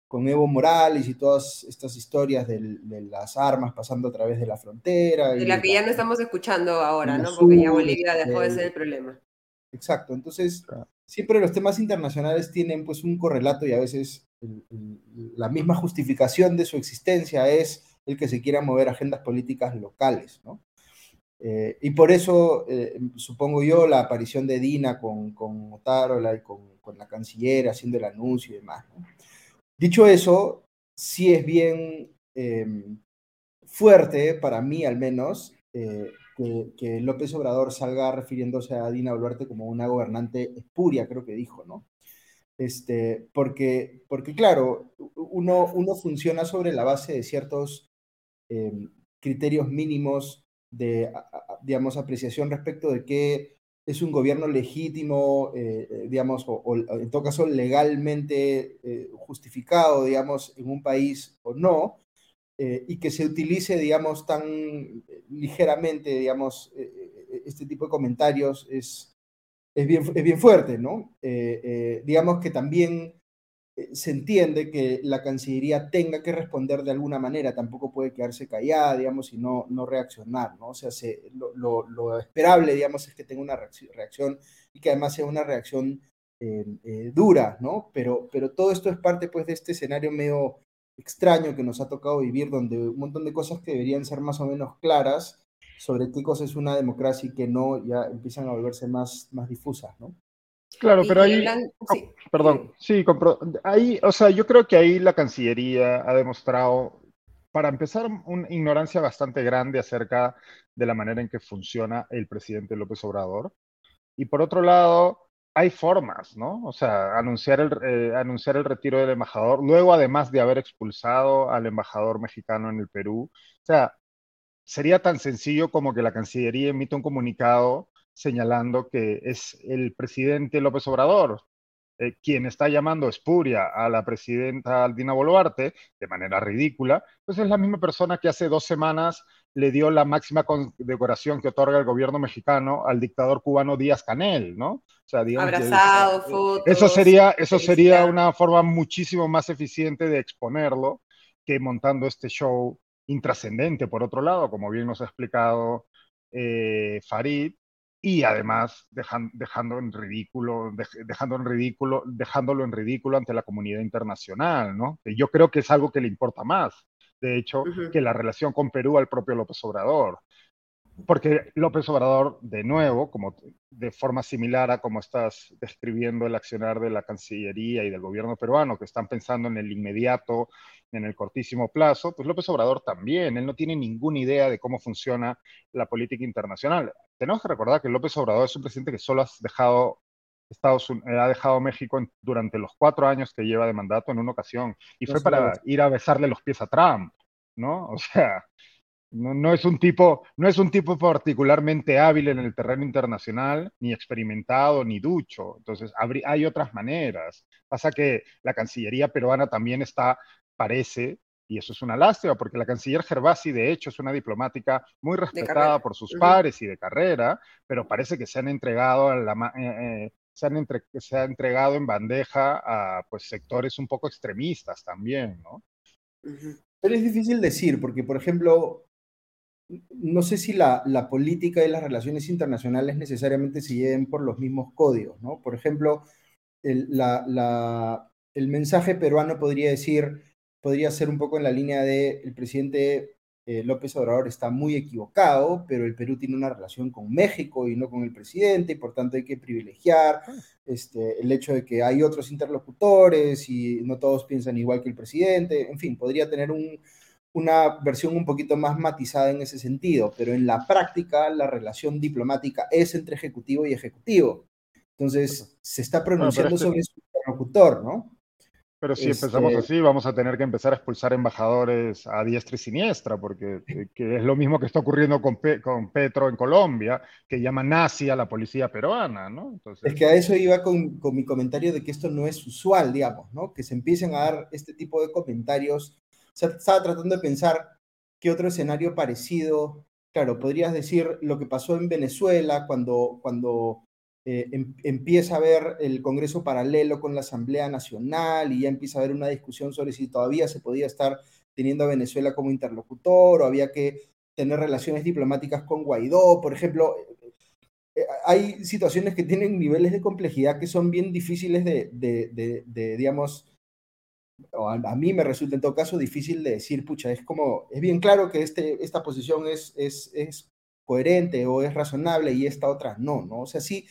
con Evo Morales y todas estas historias de, las armas pasando a través de la frontera. De la que ya no estamos escuchando ahora, ¿no? Porque ya Bolivia dejó de ser el problema. Exacto, entonces siempre los temas internacionales tienen pues un correlato y a veces la misma justificación de su existencia es el que se quiera mover agendas políticas locales, ¿no? Eh, y por eso, eh, supongo yo, la aparición de Dina con, con Otárola y con, la canciller haciendo el anuncio y demás. Dicho eso, sí es bien em, fuerte, para mí al menos, eh, que, López Obrador salga refiriéndose a Dina Boluarte como una gobernante espuria, creo que dijo, ¿no? Este, porque, porque claro, uno, uno funciona sobre la base de ciertos em, criterios mínimos de, digamos, apreciación respecto de qué es un gobierno legítimo, eh, eh, digamos, o, en todo caso legalmente eh, justificado, digamos, en un país o no, y que se utilice, digamos, tan ligeramente, digamos, este tipo de comentarios es, es bien, es bien fuerte, ¿no? Eh, eh, digamos que también eh, se entiende que la Cancillería tenga que responder de alguna manera, tampoco puede quedarse callada, digamos, y no, no reaccionar, ¿no? O sea, se, lo, esperable, digamos, es que tenga una reacción y que además sea una reacción dura, ¿no? Pero, pero todo esto es parte, pues, de este escenario medio extraño que nos ha tocado vivir, donde un montón de cosas que deberían ser más o menos claras, sobre qué cosa es una democracia y que no, ya empiezan a volverse más, más difusas, ¿no? Claro, pero ahí, perdón, sí, ahí, o sea, yo creo que ahí la Cancillería ha demostrado, para empezar, una ignorancia bastante grande acerca de la manera en que funciona el presidente López Obrador. Y por otro lado, hay formas, ¿no? O sea, anunciar el, eh, anunciar el retiro del embajador, luego además de haber expulsado al embajador mexicano en el Perú. O sea, sería tan sencillo como que la Cancillería emita un comunicado señalando que es el presidente López Obrador eh, quien está llamando espuria a la presidenta Aldina Boluarte de manera ridícula, pues es la misma persona que hace dos semanas le dio la máxima condecoración que otorga el gobierno mexicano al dictador cubano Díaz Canel, ¿no? O sea, digamos Abrazado, fotos. Eso sería, eso sería una forma muchísimo más eficiente de exponerlo que montando este show intrascendente, por otro lado, como bien nos ha explicado eh, Farid, y además dejando en ridículo, dejando en ridículo, dejándolo en ridículo ante la comunidad internacional, ¿no? Yo creo que es algo que le importa más, de hecho, que la relación con Perú al propio López Obrador. Porque López Obrador, de nuevo, como de forma similar a como estás describiendo el accionar de la Cancillería y del gobierno peruano, que están pensando en el inmediato, en el cortísimo plazo, pues López Obrador también, él no tiene ninguna idea de cómo funciona la política internacional. Tenemos que recordar que López Obrador es un presidente que solo ha dejado Estados Unidos, ha dejado México durante los cuatro años que lleva de mandato en una ocasión, y fue para ir a besarle los pies a Trump, ¿no? O sea, no, es un tipo, no es un tipo particularmente hábil en el terreno internacional, ni experimentado, ni ducho. Entonces, hay otras maneras. Pasa que la Cancillería peruana también está, parece, y eso es una lástima, porque la canciller Gervasi, de hecho, es una diplomática muy respetada por sus pares y de carrera, pero parece que se han entregado a la, eh, eh, se, han se ha entregado en bandeja a pues, sectores un poco extremistas también, ¿no? Pero es difícil decir, porque, por ejemplo, no sé si la, política y las relaciones internacionales necesariamente se lleven por los mismos códigos, ¿no? Por ejemplo, el, el mensaje peruano podría decir, podría ser un poco en la línea de el presidente eh, López Obrador está muy equivocado, pero el Perú tiene una relación con México y no con el presidente, y por tanto hay que privilegiar ah. este, el hecho de que hay otros interlocutores y no todos piensan igual que el presidente. En fin, podría tener una versión un poquito más matizada en ese sentido, pero en la práctica la relación diplomática es entre ejecutivo y ejecutivo. Entonces, se está pronunciando sobre su interlocutor, ¿no? Pero si empezamos este así, vamos a tener que empezar a expulsar embajadores a diestra y siniestra, porque eh, es lo mismo que está ocurriendo con, con, Petro en Colombia, que llama nazi a la policía peruana, ¿no? Entonces... Es que a eso iba con, con, mi comentario de que esto no es usual, digamos, ¿no? Que se empiecen a dar este tipo de comentarios. O sea, estaba tratando de pensar qué otro escenario parecido, claro, podrías decir lo que pasó en Venezuela cuando, cuando eh, em, empieza a haber el Congreso paralelo con la Asamblea Nacional y ya empieza a haber una discusión sobre si todavía se podía estar teniendo a Venezuela como interlocutor o había que tener relaciones diplomáticas con Guaidó, por ejemplo. Eh, hay situaciones que tienen niveles de complejidad que son bien difíciles de, de, digamos, a, a, mí me resulta en todo caso difícil de decir, pucha, es como, es bien claro que este, esta posición es, es, es coherente o es razonable y esta otra no, ¿no? O sea, sí,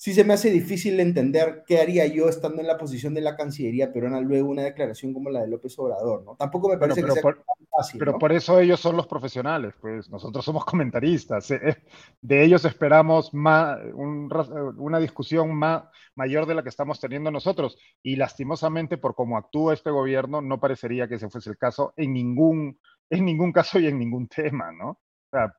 sí se me hace difícil entender qué haría yo estando en la posición de la Cancillería peruana luego una declaración como la de López Obrador, ¿no? Tampoco me parece que sea por, fácil. Pero por eso ellos son los profesionales, pues nosotros somos comentaristas. Eh, eh, de ellos esperamos más, una discusión más, mayor de la que estamos teniendo nosotros. Y lastimosamente, por cómo actúa este gobierno, no parecería que ese fuese el caso en ningún, en ningún caso y en ningún tema, ¿no? O sea,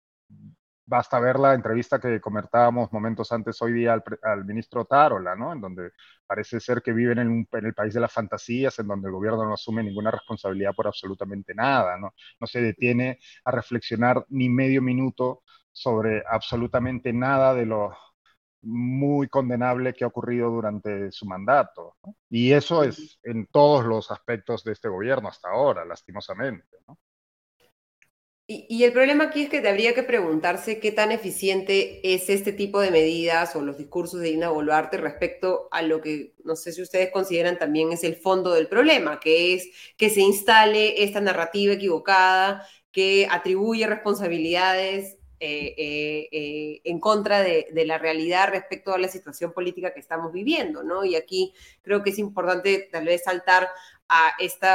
basta ver la entrevista que comentábamos momentos antes hoy día al, ministro Tarola, ¿no? En donde parece ser que viven en, el país de las fantasías, en donde el gobierno no asume ninguna responsabilidad por absolutamente nada, ¿no? No se detiene a reflexionar ni medio minuto sobre absolutamente nada de lo muy condenable que ha ocurrido durante su mandato. Y eso es en todos los aspectos de este gobierno hasta ahora, lastimosamente. ¿no? Y, el problema aquí es que habría que preguntarse qué tan eficiente es este tipo de medidas o los discursos de Dina Boluarte respecto a lo que no sé si ustedes consideran también es el fondo del problema, que es que se instale esta narrativa equivocada que atribuye responsabilidades eh, eh, eh, en contra de, de, la realidad respecto a la situación política que estamos viviendo, ¿no? Y aquí creo que es importante tal vez saltar a este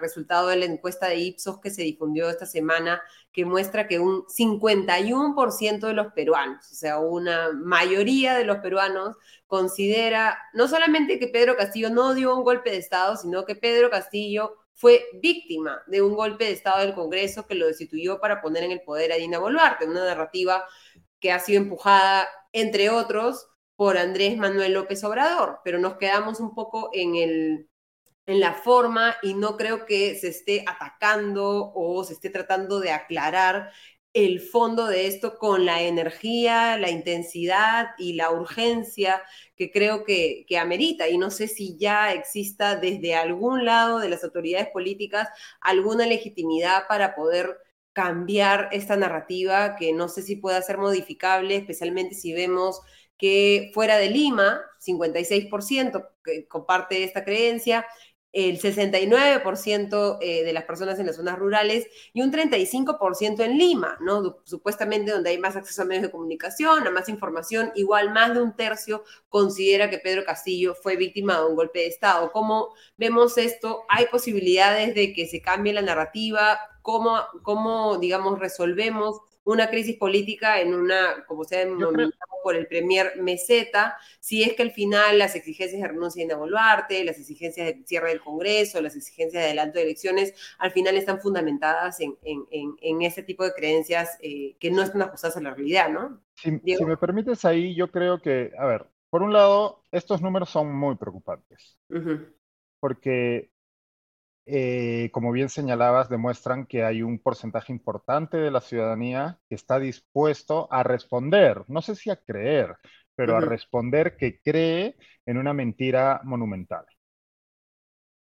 resultado de la encuesta de Ipsos que se difundió esta semana, que muestra que un 51% de los peruanos, o sea, una mayoría de los peruanos, considera no solamente que Pedro Castillo no dio un golpe de Estado, sino que Pedro Castillo fue víctima de un golpe de Estado del Congreso que lo destituyó para poner en el poder a Dina Boluarte, una narrativa que ha sido empujada, entre otros, por Andrés Manuel López Obrador, pero nos quedamos un poco en el en la forma y no creo que se esté atacando o se esté tratando de aclarar el fondo de esto con la energía, la intensidad y la urgencia que creo que, que, amerita. Y no sé si ya exista desde algún lado de las autoridades políticas alguna legitimidad para poder cambiar esta narrativa que no sé si pueda ser modificable, especialmente si vemos que fuera de Lima, 56% que comparte esta creencia, el 69% eh, de las personas en las zonas rurales y un 35% en Lima, ¿no? Supuestamente donde hay más acceso a medios de comunicación, a más información, igual más de un tercio considera que Pedro Castillo fue víctima de un golpe de Estado. ¿Cómo vemos esto? ¿Hay posibilidades de que se cambie la narrativa? ¿Cómo, cómo digamos, resolvemos una crisis política en una, como se ha denominado por el premier Meseta, si es que al final las exigencias de renuncia de Boluarte, las exigencias de cierre del Congreso, las exigencias de adelanto de elecciones, al final están fundamentadas en, en, en, ese tipo de creencias eh, que no están ajustadas a la realidad, ¿no? Si, si me permites ahí, yo creo que, a ver, por un lado, estos números son muy preocupantes. Porque eh, como bien señalabas, demuestran que hay un porcentaje importante de la ciudadanía que está dispuesto a responder, no sé si a creer, pero a responder que cree en una mentira monumental.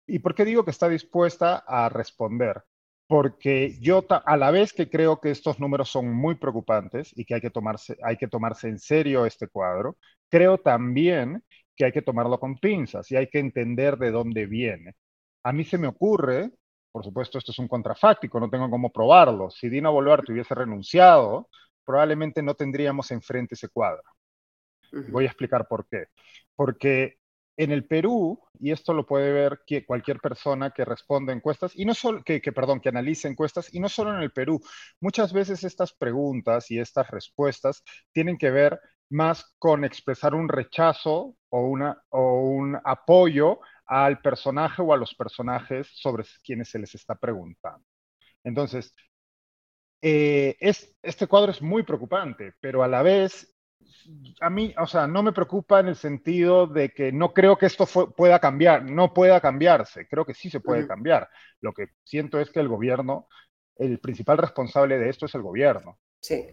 ¿Y por qué digo que está dispuesta a responder? porque yo a la vez que creo que estos números son muy preocupantes y que hay que tomarse, hay que tomarse en serio este cuadro, creo también que hay que tomarlo con pinzas y hay que entender de dónde viene. A mí se me ocurre, por supuesto esto es un contrafáctico, no tengo cómo probarlo, si Dina Boluarte hubiese renunciado, probablemente no tendríamos enfrente ese cuadro. Voy a explicar por qué. Porque en el Perú, y esto lo puede ver cualquier persona que responda encuestas, y no solo, que, perdón, que analice encuestas, y no solo en el Perú, muchas veces estas preguntas y estas respuestas tienen que ver más con expresar un rechazo o, una, o un apoyo al personaje o a los personajes sobre quienes se les está preguntando. Entonces, eh, es, este cuadro es muy preocupante, pero a la vez a mí, o sea, no me preocupa en el sentido de que no creo que esto pueda cambiar, no pueda cambiarse, creo que sí se puede cambiar. Lo que siento es que el gobierno, el principal responsable de esto es el gobierno. Sí.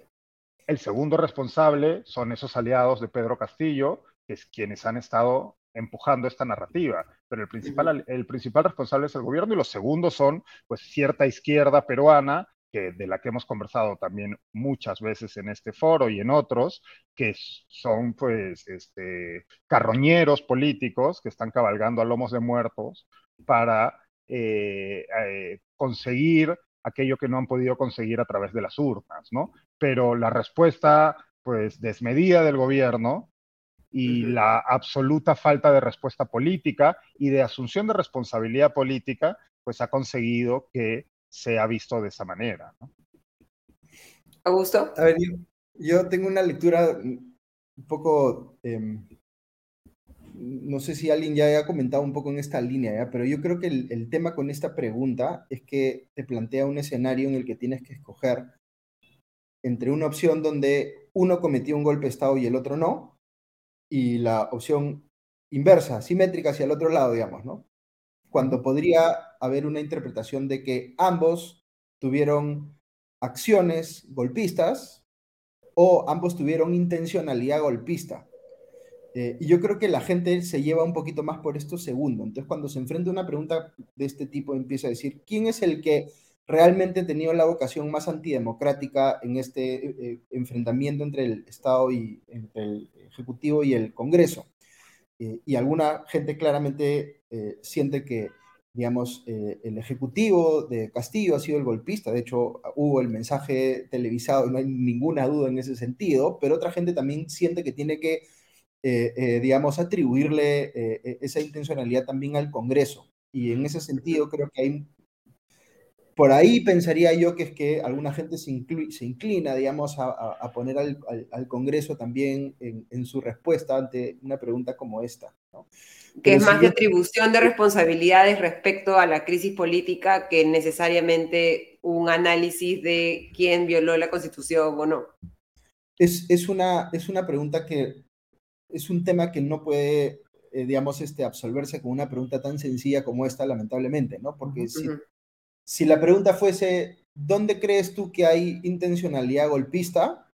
El segundo responsable son esos aliados de Pedro Castillo, que es quienes han estado empujando esta narrativa, pero el principal, el principal responsable es el gobierno y los segundos son pues cierta izquierda peruana que, de la que hemos conversado también muchas veces en este foro y en otros, que son pues este, carroñeros políticos que están cabalgando a lomos de muertos para eh, eh, conseguir aquello que no han podido conseguir a través de las urnas, ¿no? Pero la respuesta pues desmedida del gobierno y la absoluta falta de respuesta política y de asunción de responsabilidad política, pues ha conseguido que se ha visto de esa manera. ¿no? Augusto. A ver, yo, tengo una lectura un poco, em, no sé si alguien ya haya comentado un poco en esta línea, pero yo creo que el, tema con esta pregunta es que te plantea un escenario en el que tienes que escoger entre una opción donde uno cometió un golpe de Estado y el otro no, y la opción inversa, simétrica hacia el otro lado, digamos, ¿no? cuando podría haber una interpretación de que ambos tuvieron acciones golpistas o ambos tuvieron intencionalidad golpista. Eh, y yo creo que la gente se lleva un poquito más por esto segundo. Entonces, cuando se enfrenta a una pregunta de este tipo, empieza a decir, ¿quién es el que realmente tenido la vocación más antidemocrática en este eh, eh, enfrentamiento entre el Estado y entre el Ejecutivo y el Congreso? y alguna gente claramente eh, siente que, digamos, eh, el ejecutivo de Castillo ha sido el golpista. De hecho, hubo el mensaje televisado, no hay ninguna duda en ese sentido, pero otra gente también siente que tiene que, eh, digamos, atribuirle esa intencionalidad también al Congreso. Y en ese sentido creo que hay por ahí pensaría yo que es que alguna gente se, se inclina, digamos, a, poner al, Congreso también en, su respuesta ante una pregunta como esta. Que es más de atribución de responsabilidades respecto a la crisis política que necesariamente un análisis de quién violó la Constitución o no. Es, es, una, es una pregunta que es un tema que no puede, eh, digamos, este, absolverse con una pregunta tan sencilla como esta, lamentablemente, ¿no? Porque si si la pregunta fuese, ¿dónde crees tú que hay intencionalidad golpista?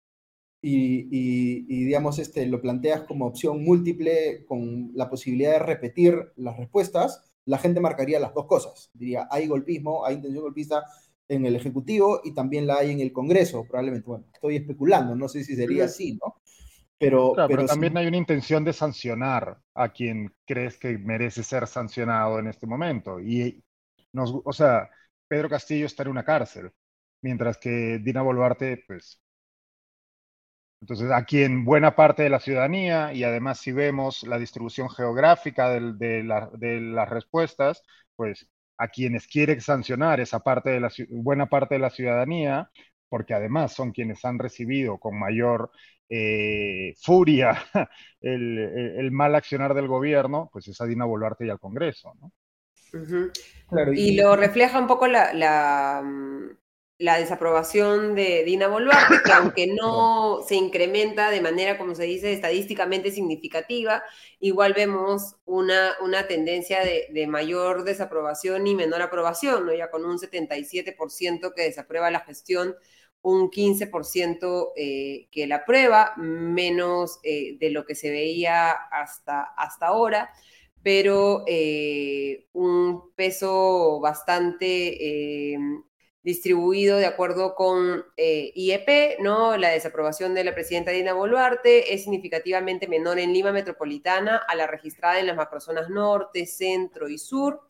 Y, digamos, este, lo planteas como opción múltiple con la posibilidad de repetir las respuestas, la gente marcaría las dos cosas. Diría, hay golpismo, hay intención golpista en el Ejecutivo y también la hay en el Congreso, probablemente. Bueno, estoy especulando, no sé si sería así, ¿no? Pero, pero, también hay una intención de sancionar a quien crees que merece ser sancionado en este momento. Y nos, o sea, Pedro Castillo está en una cárcel, mientras que Dina Boluarte, pues... Entonces, aquí en buena parte de la ciudadanía, y además si vemos la distribución geográfica de, las respuestas, pues a quienes quieren sancionar esa parte de la buena parte de la ciudadanía, porque además son quienes han recibido con mayor eh, furia el, mal accionar del gobierno, pues es a Dina Boluarte y al Congreso, ¿no? Y, lo refleja un poco la, mm, la, desaprobación de Dina Boluarte, que aunque no se incrementa de manera, como se dice, estadísticamente significativa, igual vemos una, una tendencia de, mayor desaprobación y menor aprobación, ¿no? ya con un 77% que desaprueba la gestión un 15% eh, que la aprueba, menos eh, de lo que se veía hasta, hasta ahora pero eh, un peso bastante eh, distribuido de acuerdo con eh, IEP, ¿no? La desaprobación de la presidenta Dina Boluarte es significativamente menor en Lima Metropolitana a la registrada en las macrozonas norte, centro y sur.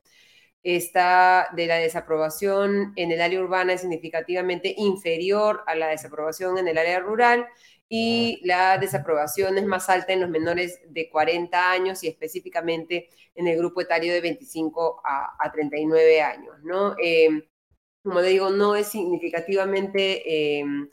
Esta de la desaprobación en el área urbana es significativamente inferior a la desaprobación en el área rural y la desaprobación es más alta en los menores de 40 años y específicamente en el grupo etario de 25 a, 39 años, ¿no? Eh, como le digo, no es significativamente, em,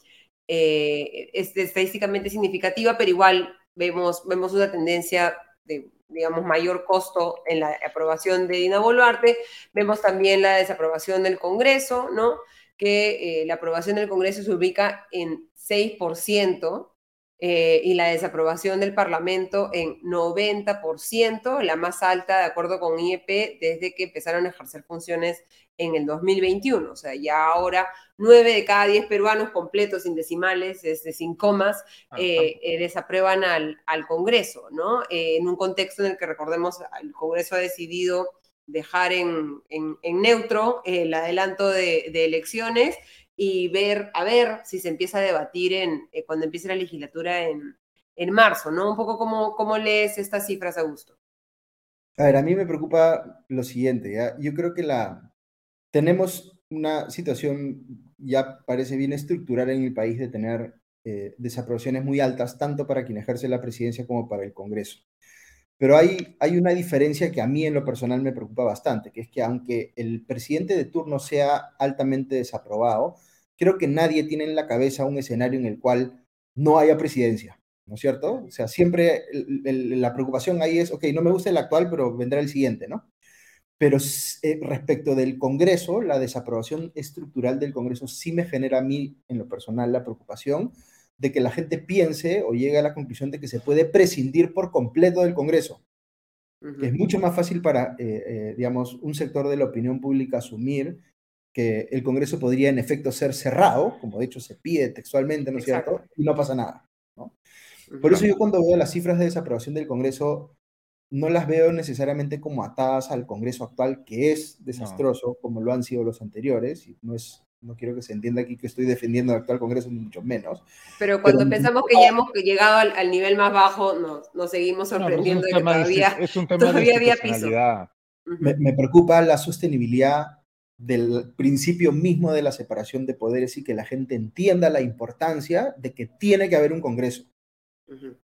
eh, es estadísticamente significativa, pero igual vemos, vemos una tendencia de, digamos, mayor costo en la aprobación de Dina Boluarte. Vemos también la desaprobación del Congreso, ¿no? Que eh, la aprobación del Congreso se ubica en 6%, eh, y la desaprobación del Parlamento en 90%, la más alta de acuerdo con IEP desde que empezaron a ejercer funciones en el 2021. O sea, ya ahora 9 de cada 10 peruanos completos, sin decimales, desde sin comas, eh, eh, desaprueban al, al Congreso, ¿no? en un contexto en el que, recordemos, el Congreso ha decidido dejar en, en, neutro el adelanto de, de elecciones y ver, a ver si se empieza a debatir en, eh, cuando empiece la legislatura en, en marzo, ¿no? Un poco cómo, cómo lees estas cifras, Augusto. A ver, a mí me preocupa lo siguiente, ¿ya? yo creo que la tenemos una situación ya parece bien estructural en el país de tener eh, desaprobaciones muy altas, tanto para quien ejerce la presidencia como para el Congreso. Pero hay, hay una diferencia que a mí en lo personal me preocupa bastante, que es que aunque el presidente de turno sea altamente desaprobado, creo que nadie tiene en la cabeza un escenario en el cual no haya presidencia, ¿no es cierto? O sea, siempre la preocupación ahí es, ok, no me gusta el actual, pero vendrá el siguiente, ¿no? Pero eh, respecto del Congreso, la desaprobación estructural del Congreso sí me genera a mí, en lo personal, la preocupación de que la gente piense o llegue a la conclusión de que se puede prescindir por completo del Congreso. que es mucho más fácil para, eh, eh, digamos, un sector de la opinión pública asumir que el Congreso podría en efecto ser cerrado, como de hecho se pide textualmente, ¿no es cierto? Y no pasa nada. ¿no? Por eso yo cuando veo las cifras de desaprobación del Congreso, no las veo necesariamente como atadas al Congreso actual, que es desastroso, como lo han sido los anteriores, y no es no quiero que se entienda aquí que estoy defendiendo el actual Congreso, ni mucho menos. Pero cuando pensamos que ya hemos llegado al, nivel más bajo, nos, nos seguimos sorprendiendo de que todavía, es un tema todavía había piso. Me, me, preocupa la sostenibilidad del principio mismo de la separación de poderes y que la gente entienda la importancia de que tiene que haber un Congreso.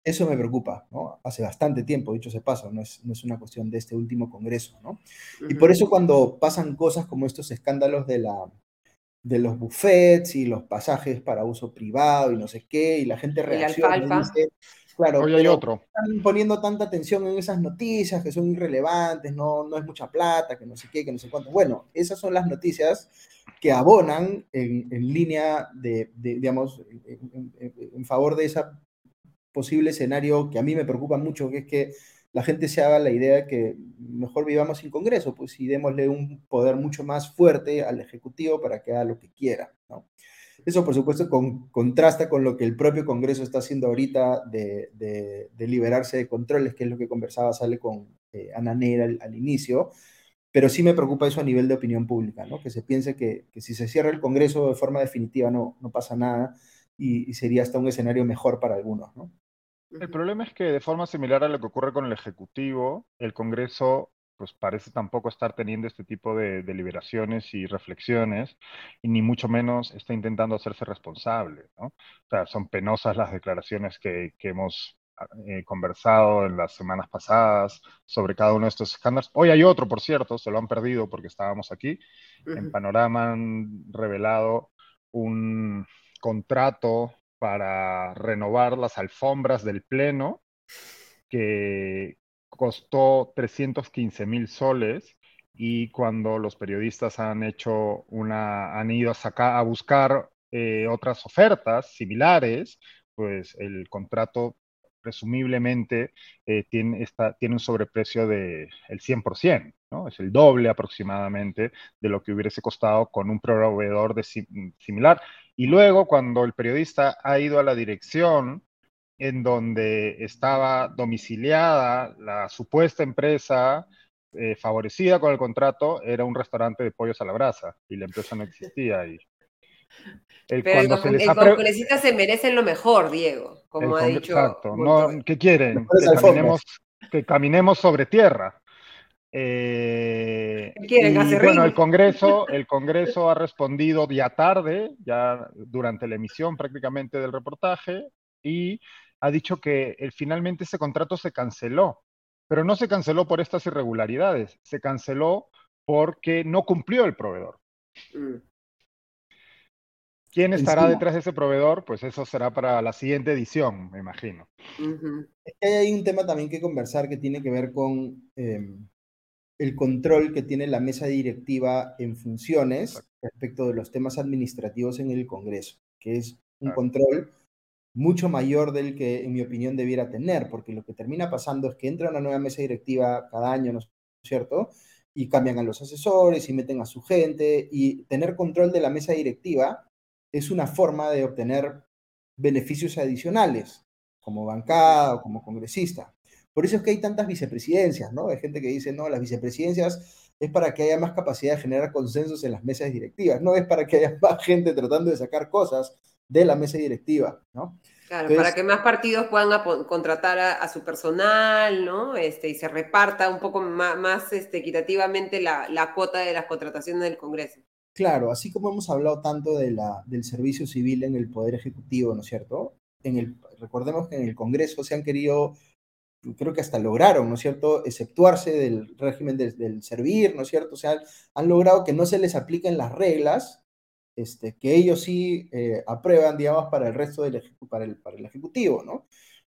Eso me preocupa, ¿no? Hace bastante tiempo, dicho se pasa, no es, no es una cuestión de este último Congreso, ¿no? Y por eso cuando pasan cosas como estos escándalos de, la, de los buffets y los pasajes para uso privado y no sé qué, y la gente reacciona y dice, Claro, Hoy hay otro. Están poniendo tanta atención en esas noticias que son irrelevantes, no, no es mucha plata, que no sé qué, que no sé cuánto. Bueno, esas son las noticias que abonan en, en línea de, digamos, en, en, favor de ese posible escenario que a mí me preocupa mucho, que es que la gente se haga la idea de que mejor vivamos sin Congreso, pues y démosle un poder mucho más fuerte al Ejecutivo para que haga lo que quiera, ¿no? Eso, por supuesto, contrasta con lo que el propio Congreso está haciendo ahorita de, liberarse de controles, que es lo que conversaba Sale con eh, Ana Neira al, inicio. Pero sí me preocupa eso a nivel de opinión pública, ¿no? que se piense que, si se cierra el Congreso de forma definitiva no, no pasa nada y, y sería hasta un escenario mejor para algunos. ¿no? El problema es que de forma similar a lo que ocurre con el Ejecutivo, el Congreso pues parece tampoco estar teniendo este tipo de deliberaciones y reflexiones, y ni mucho menos está intentando hacerse responsable. ¿no? O sea, son penosas las declaraciones que, que hemos eh, conversado en las semanas pasadas sobre cada uno de estos escándalos. Hoy hay otro, por cierto, se lo han perdido porque estábamos aquí. En Panorama han revelado un contrato para renovar las alfombras del Pleno que, costó 315 mil soles y cuando los periodistas han hecho una, han ido a, sacar, a buscar eh, otras ofertas similares, pues el contrato presumiblemente eh, tiene, tiene un sobreprecio del de 100%, ¿no? Es el doble aproximadamente de lo que hubiese costado con un proveedor de similar. Y luego, cuando el periodista ha ido a la dirección en donde estaba domiciliada la supuesta empresa eh, favorecida con el contrato era un restaurante de pollos a la brasa y la empresa no existía. Y el, Pero el, se congresista se merecen lo mejor, Diego, como ha dicho. Exacto, no, ¿qué quieren? Que caminemos, sobre tierra. Eh, bueno, el Congreso, el Congreso ha respondido ya tarde, ya durante la emisión prácticamente del reportaje, y ha dicho que el, finalmente ese contrato se canceló, pero no se canceló por estas irregularidades, se canceló porque no cumplió el proveedor. Mm. ¿Quién estará detrás de ese proveedor? Pues eso será para la siguiente edición, me imagino. Hay un tema también que conversar que tiene que ver con em, el control que tiene la mesa directiva en funciones respecto de los temas administrativos en el Congreso, que es un control mucho mayor del que, en mi opinión, debiera tener, porque lo que termina pasando es que entra una nueva mesa directiva cada año, ¿no es cierto? Y cambian a los asesores y meten a su gente, y tener control de la mesa directiva es una forma de obtener beneficios adicionales, como bancada o como congresista. Por eso es que hay tantas vicepresidencias, ¿no? Hay gente que dice, no, las vicepresidencias es para que haya más capacidad de generar consensos en las mesas directivas, no es para que haya más gente tratando de sacar cosas de la mesa directiva, ¿no? Claro, para que más partidos puedan contratar a, su personal, ¿no? Este, y se reparta un poco más, este, equitativamente la, la, cuota de las contrataciones del Congreso. Claro, así como hemos hablado tanto de la, del servicio civil en el Poder Ejecutivo, ¿no es cierto? En el, recordemos que en el Congreso se han querido, creo que hasta lograron, ¿no es cierto?, exceptuarse del régimen del, servir, ¿no es cierto? O sea, han logrado que no se les apliquen las reglas este, que ellos sí eh, aprueban, digamos, para el resto del para para el Ejecutivo, ¿no?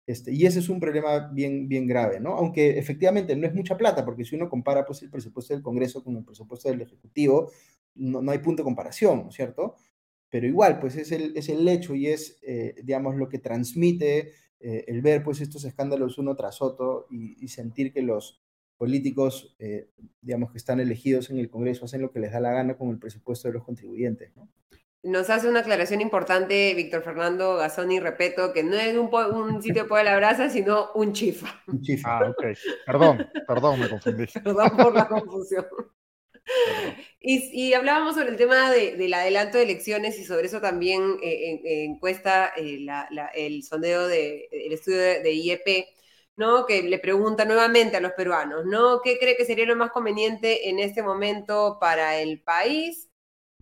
Este, y ese es un problema bien, bien grave, ¿no? Aunque efectivamente no es mucha plata, porque si uno compara pues, el presupuesto del Congreso con el presupuesto del Ejecutivo, no, no hay punto de comparación, ¿no es cierto? Pero igual, pues es el, es el hecho y es, eh, digamos, lo que transmite eh, el ver pues estos escándalos uno tras otro y, sentir que los políticos, eh, digamos, que están elegidos en el Congreso hacen lo que les da la gana con el presupuesto de los contribuyentes, ¿no? Nos hace una aclaración importante Víctor Fernando Gazzoni, repito, que no es un, un sitio de la brasa, sino un chifa. Un chifa. Ah, ok. Perdón, perdón, me confundí. Perdón por la confusión. Y, hablábamos sobre el tema del adelanto de elecciones y sobre eso también eh, encuesta eh, el sondeo de, el estudio de, IEP, ¿no? Que le pregunta nuevamente a los peruanos, ¿no? ¿Qué cree que sería lo más conveniente en este momento para el país?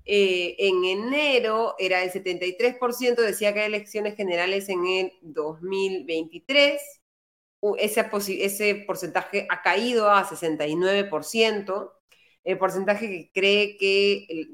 Eh, en enero era el 73%, decía que hay elecciones generales en el 2023. Ese, ese porcentaje ha caído a 69% el porcentaje que cree que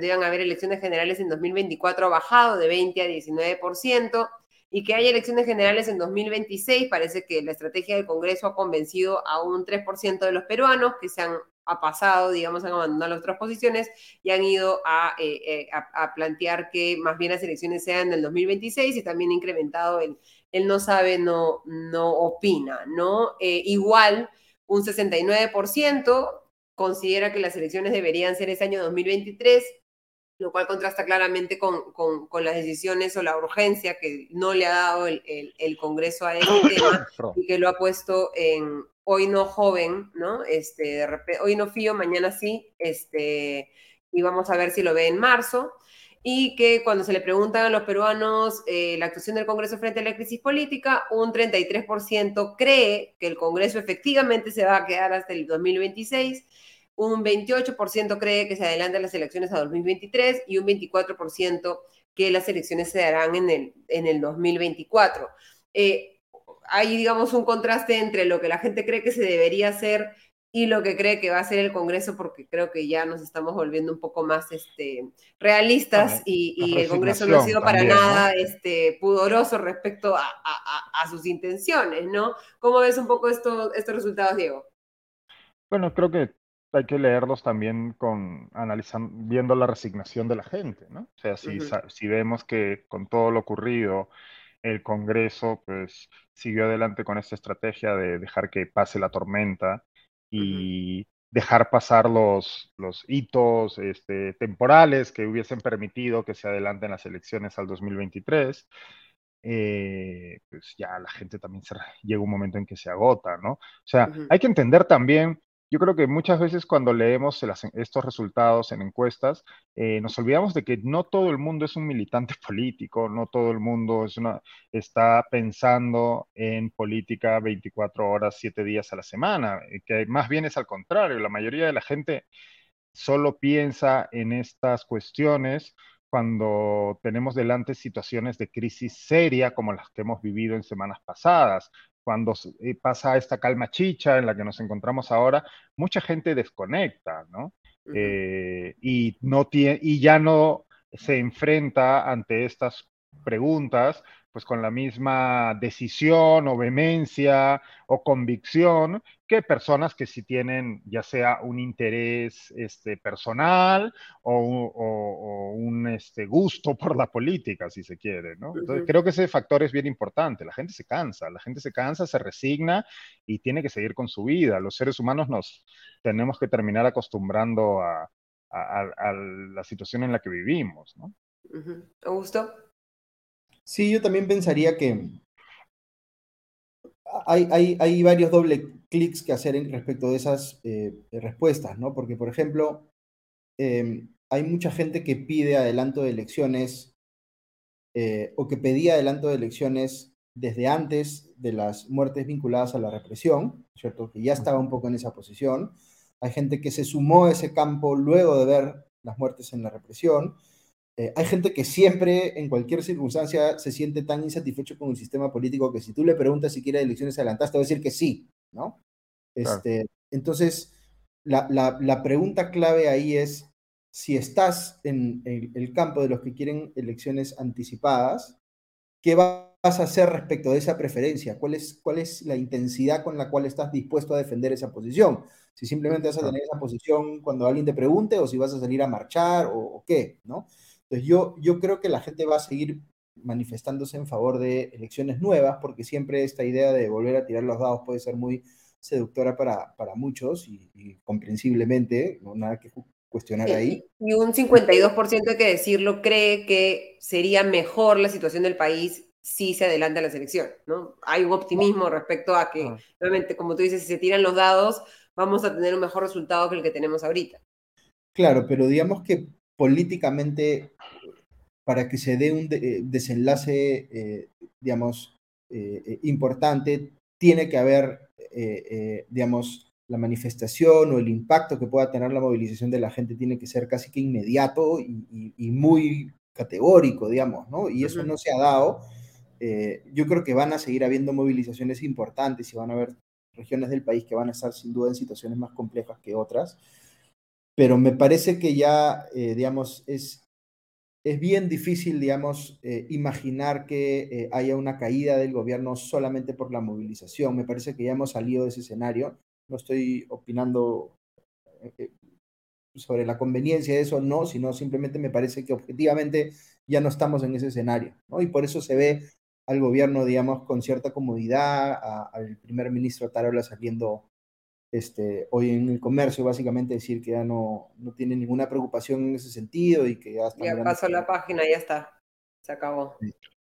deben haber elecciones generales en 2024 ha bajado de 20 a 19% y que hay elecciones generales en 2026. Parece que la estrategia del Congreso ha convencido a un 3% de los peruanos que se han pasado, digamos, han abandonado las otras posiciones y han ido eh, eh, a, plantear que más bien las elecciones sean en el 2026 y también ha incrementado el, el no sabe, no, no opina, ¿no? Eh, igual, un 69% considera que las elecciones deberían ser ese año 2023, lo cual contrasta claramente con, con, las decisiones o la urgencia que no le ha dado el, el, Congreso a este tema y que lo ha puesto en hoy no joven, ¿no? Este, de repente, hoy no fío, mañana sí, este, y vamos a ver si lo ve en marzo y que cuando se le preguntan a los peruanos eh, la actuación del Congreso frente a la crisis política, un 33% cree que el Congreso efectivamente se va a quedar hasta el 2026, un 28% cree que se adelantan las elecciones a 2023 y un 24% que las elecciones se darán en el, en el 2024. Eh, hay, digamos, un contraste entre lo que la gente cree que se debería hacer y lo que cree que va a ser el Congreso, porque creo que ya nos estamos volviendo un poco más este, realistas y, el Congreso no ha sido para nada este, pudoroso respecto a, sus intenciones, ¿no? ¿Cómo ves un poco estos resultados, Diego? Bueno, creo que hay que leerlos también con analizando, viendo la resignación de la gente, ¿no? O sea, si, si vemos que con todo lo ocurrido, el Congreso pues siguió adelante con esta estrategia de dejar que pase la tormenta y dejar pasar los, los hitos este, temporales que hubiesen permitido que se adelanten las elecciones al 2023. Eh, pues ya la gente también se, llega un momento en que se agota, ¿no? O sea, hay que entender también yo creo que muchas veces cuando leemos estos resultados en encuestas, eh, nos olvidamos de que no todo el mundo es un militante político, no todo el mundo está pensando en política 24 horas, 7 días a la semana, eh, que más bien es al contrario, la mayoría de la gente solo piensa en estas cuestiones cuando tenemos delante situaciones de crisis seria como las que hemos vivido en semanas pasadas, cuando eh, pasa esta calma chicha en la que nos encontramos ahora, mucha gente desconecta, ¿no? Eh, y, no tiene, y ya no se enfrenta ante estas preguntas pues con la misma decisión o vehemencia o convicción que personas que sí tienen ya sea un interés este, personal o, un este, gusto por la política, si se quiere, ¿no? Entonces, creo que ese factor es bien importante. La gente se cansa, la gente se cansa, se resigna y tiene que seguir con su vida. Los seres humanos nos tenemos que terminar acostumbrando a, la situación en la que vivimos, ¿no? Augusto. Sí, yo también pensaría que hay, hay, hay varios doble clics que hacer en respecto de esas eh, respuestas, ¿no? Porque, por ejemplo, em, hay mucha gente que pide adelanto de elecciones eh, o que pedía adelanto de elecciones desde antes de las muertes vinculadas a la represión, ¿cierto? Que ya estaba un poco en esa posición. Hay gente que se sumó a ese campo luego de ver las muertes en la represión. Eh, hay gente que siempre, en cualquier circunstancia, se siente tan insatisfecho con el sistema político que si tú le preguntas si quiere elecciones adelantadas, te va a decir que sí, ¿no? Este, Entonces, la, la, pregunta clave ahí es, si estás en, el campo de los que quieren elecciones anticipadas, ¿qué vas a hacer respecto de esa preferencia? ¿Cuál es, ¿Cuál es la intensidad con la cual estás dispuesto a defender esa posición? Si simplemente vas a tener esa posición cuando alguien te pregunte o si vas a salir a marchar o, o qué, ¿no? Entonces yo, yo creo que la gente va a seguir manifestándose en favor de elecciones nuevas, porque siempre esta idea de volver a tirar los dados puede ser muy seductora para, para muchos y, comprensiblemente, no nada que cuestionar ahí. Y un 52% hay que decirlo, cree que sería mejor la situación del país si se adelanta la selección, ¿no? Hay un optimismo respecto a que, ah. obviamente, como tú dices, si se tiran los dados, vamos a tener un mejor resultado que el que tenemos ahorita. Claro, pero digamos que políticamente para que se dé un eh, desenlace, eh, digamos, eh, importante, tiene que haber, digamos, la manifestación o el impacto que pueda tener la movilización de la gente tiene que ser casi que inmediato y, muy categórico, digamos, ¿no? Y eso no se ha dado. yo creo que van a seguir habiendo movilizaciones importantes y van a haber regiones del país que van a estar sin duda en situaciones más complejas que otras pero me parece que ya, eh, digamos, es, es bien difícil, digamos, eh, imaginar que eh, haya una caída del gobierno solamente por la movilización. Me parece que ya hemos salido de ese escenario. No estoy opinando sobre la conveniencia de eso, no, sino simplemente me parece que objetivamente ya no estamos en ese escenario, ¿no? Y por eso se ve al gobierno, digamos, con cierta comodidad, al primer ministro Tarola saliendo este, hoy en el comercio, básicamente decir que ya no, no tiene ninguna preocupación en ese sentido y que ya está. Ya pasó la página, ya está, se acabó.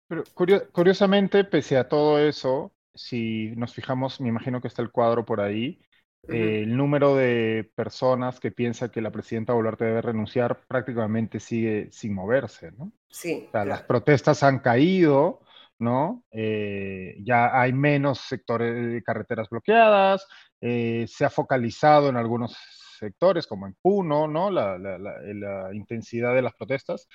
Pero curiosamente, pese a todo eso, si nos fijamos, me imagino que está el cuadro por ahí, el número de personas que piensa que la presidenta Boluarte debe renunciar prácticamente sigue sin moverse, ¿no? Sí. O sea, las protestas han caído, ¿no? Eh, ya hay menos sectores de carreteras bloqueadas, eh, se ha focalizado en algunos sectores, como en Puno, ¿no? La, intensidad de las protestas,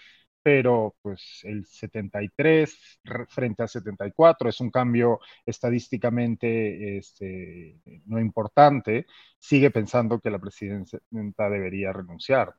pero pues el 73 frente al 74 es un cambio estadísticamente este, no importante, sigue pensando que la presidenta debería renunciar.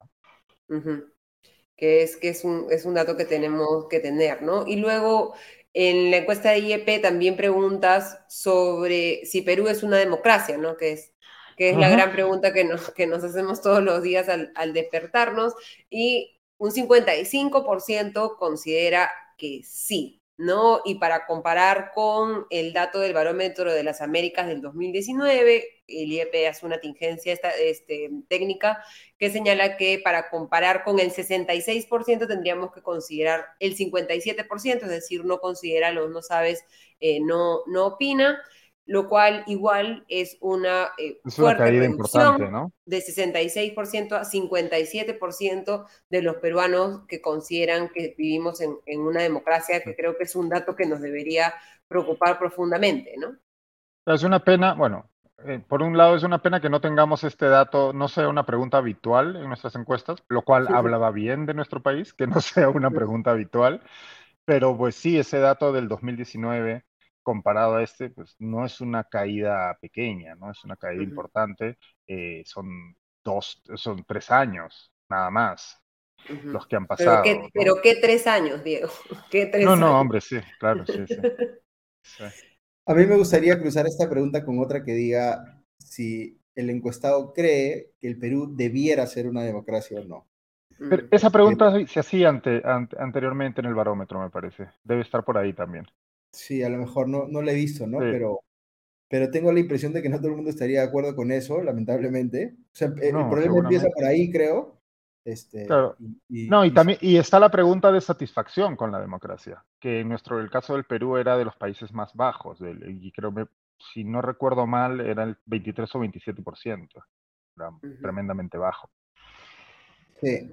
Que es que es un, es un dato que tenemos que tener, ¿no? Y luego en la encuesta de IEP también preguntas sobre si Perú es una democracia, ¿no? Que es, que es la gran pregunta que nos, que nos hacemos todos los días al, al despertarnos. Y un 55% considera que sí, ¿no? Y para comparar con el dato del barómetro de las Américas del 2019, el IEP hace una tingencia esta, este, técnica que señala que para comparar con el 66% tendríamos que considerar el 57%, es decir, no considera, no sabes, eh, no, no opina. Lo cual igual es una eh, fuerte reducción ¿no? de 66% a 57% de los peruanos que consideran que vivimos en, una democracia, que creo que es un dato que nos debería preocupar profundamente, ¿no? Es una pena, bueno, eh, por un lado es una pena que no tengamos este dato, no sea una pregunta habitual en nuestras encuestas, lo cual hablaba bien de nuestro país, que no sea una pregunta habitual, pero pues sí, ese dato del 2019 comparado a este, pues no es una caída pequeña, no es una caída importante, eh, son dos, son tres años, nada más, los que han pasado. Pero qué, tres años, Diego, ¿Qué no, no, hombre, sí, claro, sí, sí. A mí me gustaría cruzar esta pregunta con otra que diga si el encuestado cree que el Perú debiera ser una democracia o no. esa pregunta se hacía anteriormente en el barómetro, me parece. Debe estar por ahí también. Sí, a lo mejor no, no lo he visto, ¿no? Pero, pero tengo la impresión de que no todo el mundo estaría de acuerdo con eso, lamentablemente. O sea, el problema empieza por ahí, creo. Este, claro. no, y también y está la pregunta de satisfacción con la democracia, que en nuestro el caso del Perú era de los países más bajos, y creo que, si no recuerdo mal, era el 23 o 27%, era tremendamente bajo. Sí.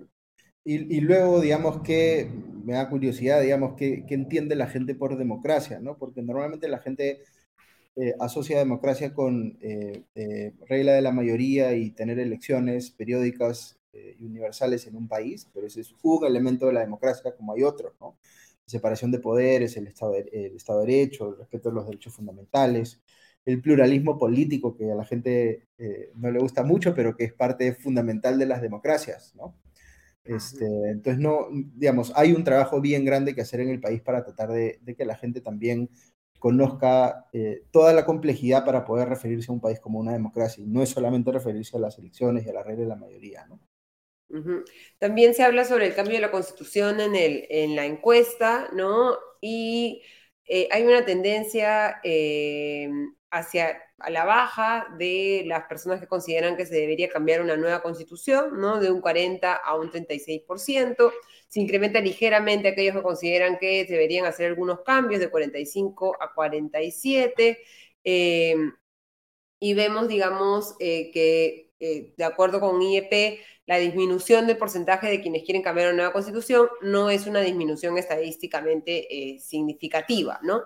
Y, luego, digamos que me da curiosidad, digamos, que, entiende la gente por democracia, ¿no? Porque normalmente la gente eh, asocia democracia con eh, eh, regla de la mayoría y tener elecciones periódicas y universales en un país, pero ese es un elemento de la democracia como hay otros, ¿no? separación de poderes, el Estado de, el Estado de Derecho, el respeto a los derechos fundamentales, el pluralismo político que a la gente no le gusta mucho, pero que es parte fundamental de las democracias, ¿no? Este, entonces, no, digamos, hay un trabajo bien grande que hacer en el país para tratar de, que la gente también conozca eh, toda la complejidad para poder referirse a un país como una democracia y no es solamente referirse a las elecciones y a la regla de la mayoría, ¿no? También se habla sobre el cambio de la constitución en, el, en la encuesta, ¿no? Y eh, hay una tendencia eh, hacia a la baja de las personas que consideran que se debería cambiar una nueva constitución, ¿no? De un 40 a un 36%. Se incrementa ligeramente aquellos que consideran que deberían hacer algunos cambios de 45 a 47. Eh, y vemos, digamos, eh, que eh, de acuerdo con IEP, la disminución del porcentaje de quienes quieren cambiar una nueva constitución no es una disminución estadísticamente significativa, ¿no?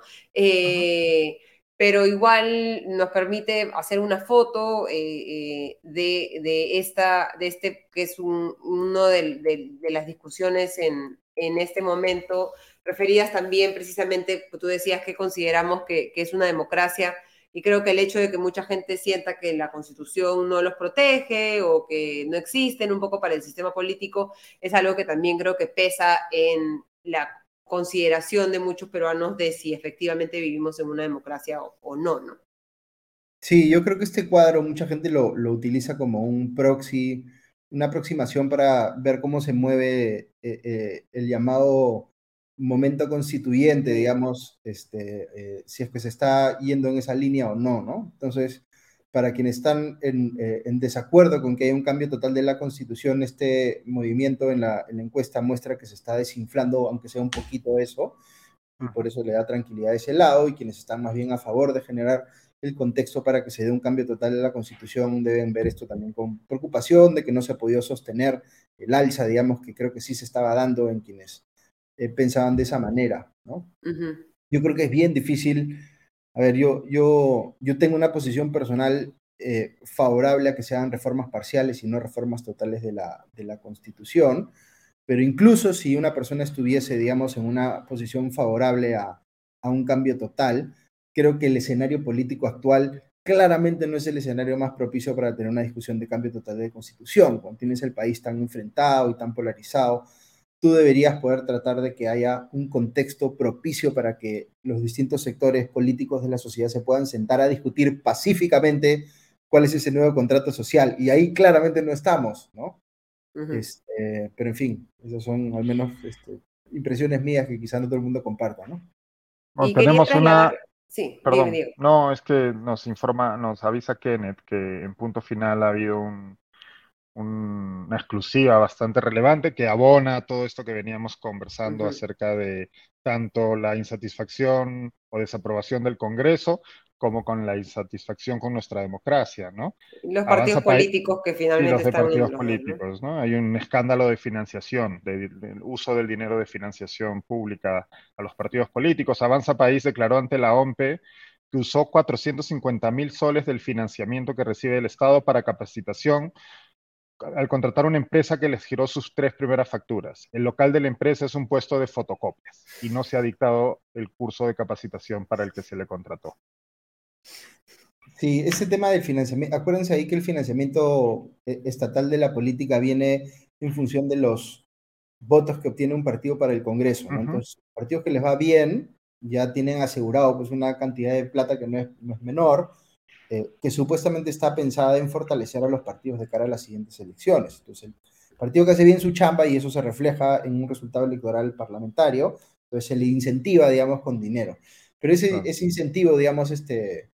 Pero igual nos permite hacer una foto eh, eh, de, esta, de este, que es uno de, las discusiones en, este momento, referidas también precisamente, tú decías que consideramos que, es una democracia, y creo que el hecho de que mucha gente sienta que la constitución no los protege o que no existen un poco para el sistema político, es algo que también creo que pesa en la consideración de muchos peruanos de si efectivamente vivimos en una democracia o, no, ¿no? Sí, yo creo que este cuadro mucha gente lo, utiliza como un proxy, una aproximación para ver cómo se mueve eh, eh, el llamado momento constituyente, digamos, este, eh, si es que se está yendo en esa línea o no, ¿no? Entonces, para quienes están eh, en, desacuerdo con que haya un cambio total de la constitución, este movimiento en la, encuesta muestra que se está desinflando, aunque sea un poquito eso, y por eso le da tranquilidad a ese lado, y quienes están más bien a favor de generar el contexto para que se dé un cambio total de la constitución deben ver esto también con preocupación de que no se ha podido sostener el alza, digamos, que creo que sí se estaba dando en quienes eh, pensaban de esa manera, ¿no? Yo creo que es bien difícil a ver, yo, yo, yo tengo una posición personal eh, favorable a que se reformas parciales y no reformas totales de la, de la Constitución, pero incluso si una persona estuviese, digamos, en una posición favorable a, a un cambio total, creo que el escenario político actual claramente no es el escenario más propicio para tener una discusión de cambio total de constitución, cuando tienes el país tan enfrentado y tan polarizado tú deberías poder tratar de que haya un contexto propicio para que los distintos sectores políticos de la sociedad se puedan sentar a discutir pacíficamente cuál es ese nuevo contrato social. Y ahí claramente no estamos, ¿no? Este, pero en fin, esas son al menos este, impresiones mías que quizá no todo el mundo comparta, ¿no? tenemos una... Sí, Perdón, no, es que nos informa, nos avisa Kenneth que en punto final ha habido un, una exclusiva bastante relevante que abona todo esto que veníamos conversando acerca de tanto la insatisfacción o desaprobación del Congreso como con la insatisfacción con nuestra democracia, ¿no? Los partidos políticos que finalmente los están partidos políticos, ¿no? Hay un escándalo de financiación, del uso del dinero de financiación pública a los partidos políticos. Avanza País declaró ante la OMPE que usó 450 mil soles del financiamiento que recibe el Estado para capacitación al contratar una empresa que les giró sus tres primeras facturas. El local de la empresa es un puesto de fotocopias y no se ha dictado el curso de capacitación para el que se le contrató. Sí, ese tema del financiamiento, acuérdense ahí que el financiamiento eh, estatal de la política viene en función de los votos que obtiene un partido para el Congreso. Entonces, partidos que les va bien ya tienen asegurado pues, una cantidad de plata que no es, menor, eh, que supuestamente está pensada en fortalecer a los partidos de cara a las siguientes elecciones. Entonces, el partido que hace bien su chamba y eso se refleja en un resultado electoral parlamentario, pues se le incentiva, digamos, con dinero. Pero ese, ese incentivo, digamos, este,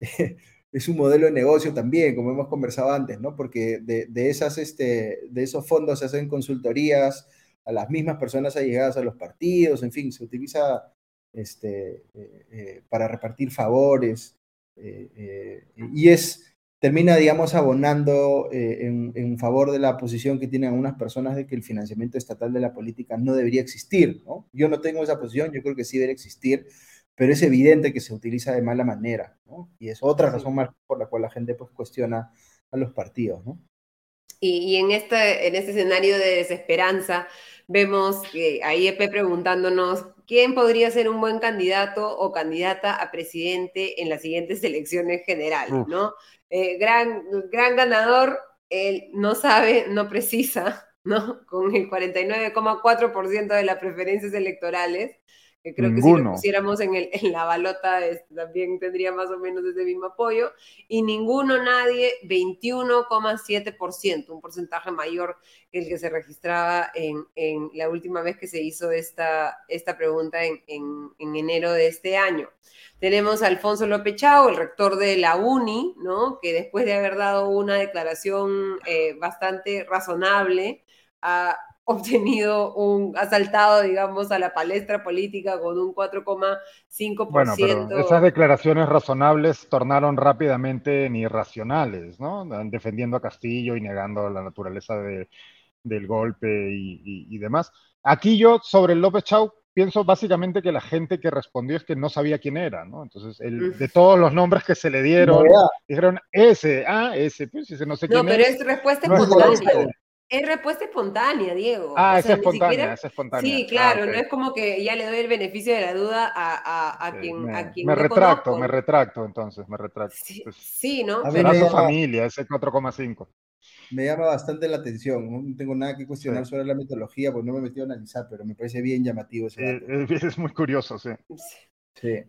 es un modelo de negocio también, como hemos conversado antes, ¿no? Porque de, de, esas, este, de esos fondos se hacen consultorías a las mismas personas allegadas a los partidos, en fin, se utiliza este, eh, eh, para repartir favores y es, termina, digamos, abonando en, en, favor de la posición que tienen algunas personas de que el financiamiento estatal de la política no debería existir, ¿no? Yo no tengo esa posición, yo creo que sí debe existir, pero es evidente que se utiliza de mala manera, ¿no? Y es otra razón más por la cual la gente pues cuestiona a los partidos, ¿no? Y, en, este, en este escenario de desesperanza, vemos que ahí EP preguntándonos quién podría ser un buen candidato o candidata a presidente en las siguientes elecciones generales, ¿no? Eh, gran, gran ganador, él no sabe, no precisa, ¿no? Con el 49,4% de las preferencias electorales que creo que si lo pusiéramos en, el, en la balota también tendría más o menos ese mismo apoyo, y ninguno, nadie, 21,7%, un porcentaje mayor que el que se registraba en, en, la última vez que se hizo esta, esta pregunta en, en, enero de este año. Tenemos a Alfonso López Chao, el rector de la UNI, ¿no? que después de haber dado una declaración eh, bastante razonable, a obtenido un, asaltado, digamos, a la palestra política con un 4,5%. Bueno, pero esas declaraciones razonables tornaron rápidamente en irracionales, ¿no? Defendiendo a Castillo y negando la naturaleza de, del golpe y, demás. Aquí yo, sobre López Chau, pienso básicamente que la gente que respondió es que no sabía quién era, ¿no? Entonces, el, de todos los nombres que se le dieron, dijeron ese, ah, ese, pues ese no sé quién es. No, pero es respuesta espontánea. Es respuesta espontánea, Diego. Ah, es espontánea, es espontánea. Sí, claro, ah, no es como que ya le doy el beneficio de la duda a, a, quien, me, a quien me retracto, me retracto entonces, me retracto. Sí, pues, sí ¿no? Será su familia, ese 4,5. Me llama bastante la atención, no tengo nada que cuestionar sobre la metodología, pues no me he metido a analizar, pero me parece bien llamativo ese Es muy curioso, sí. Sí.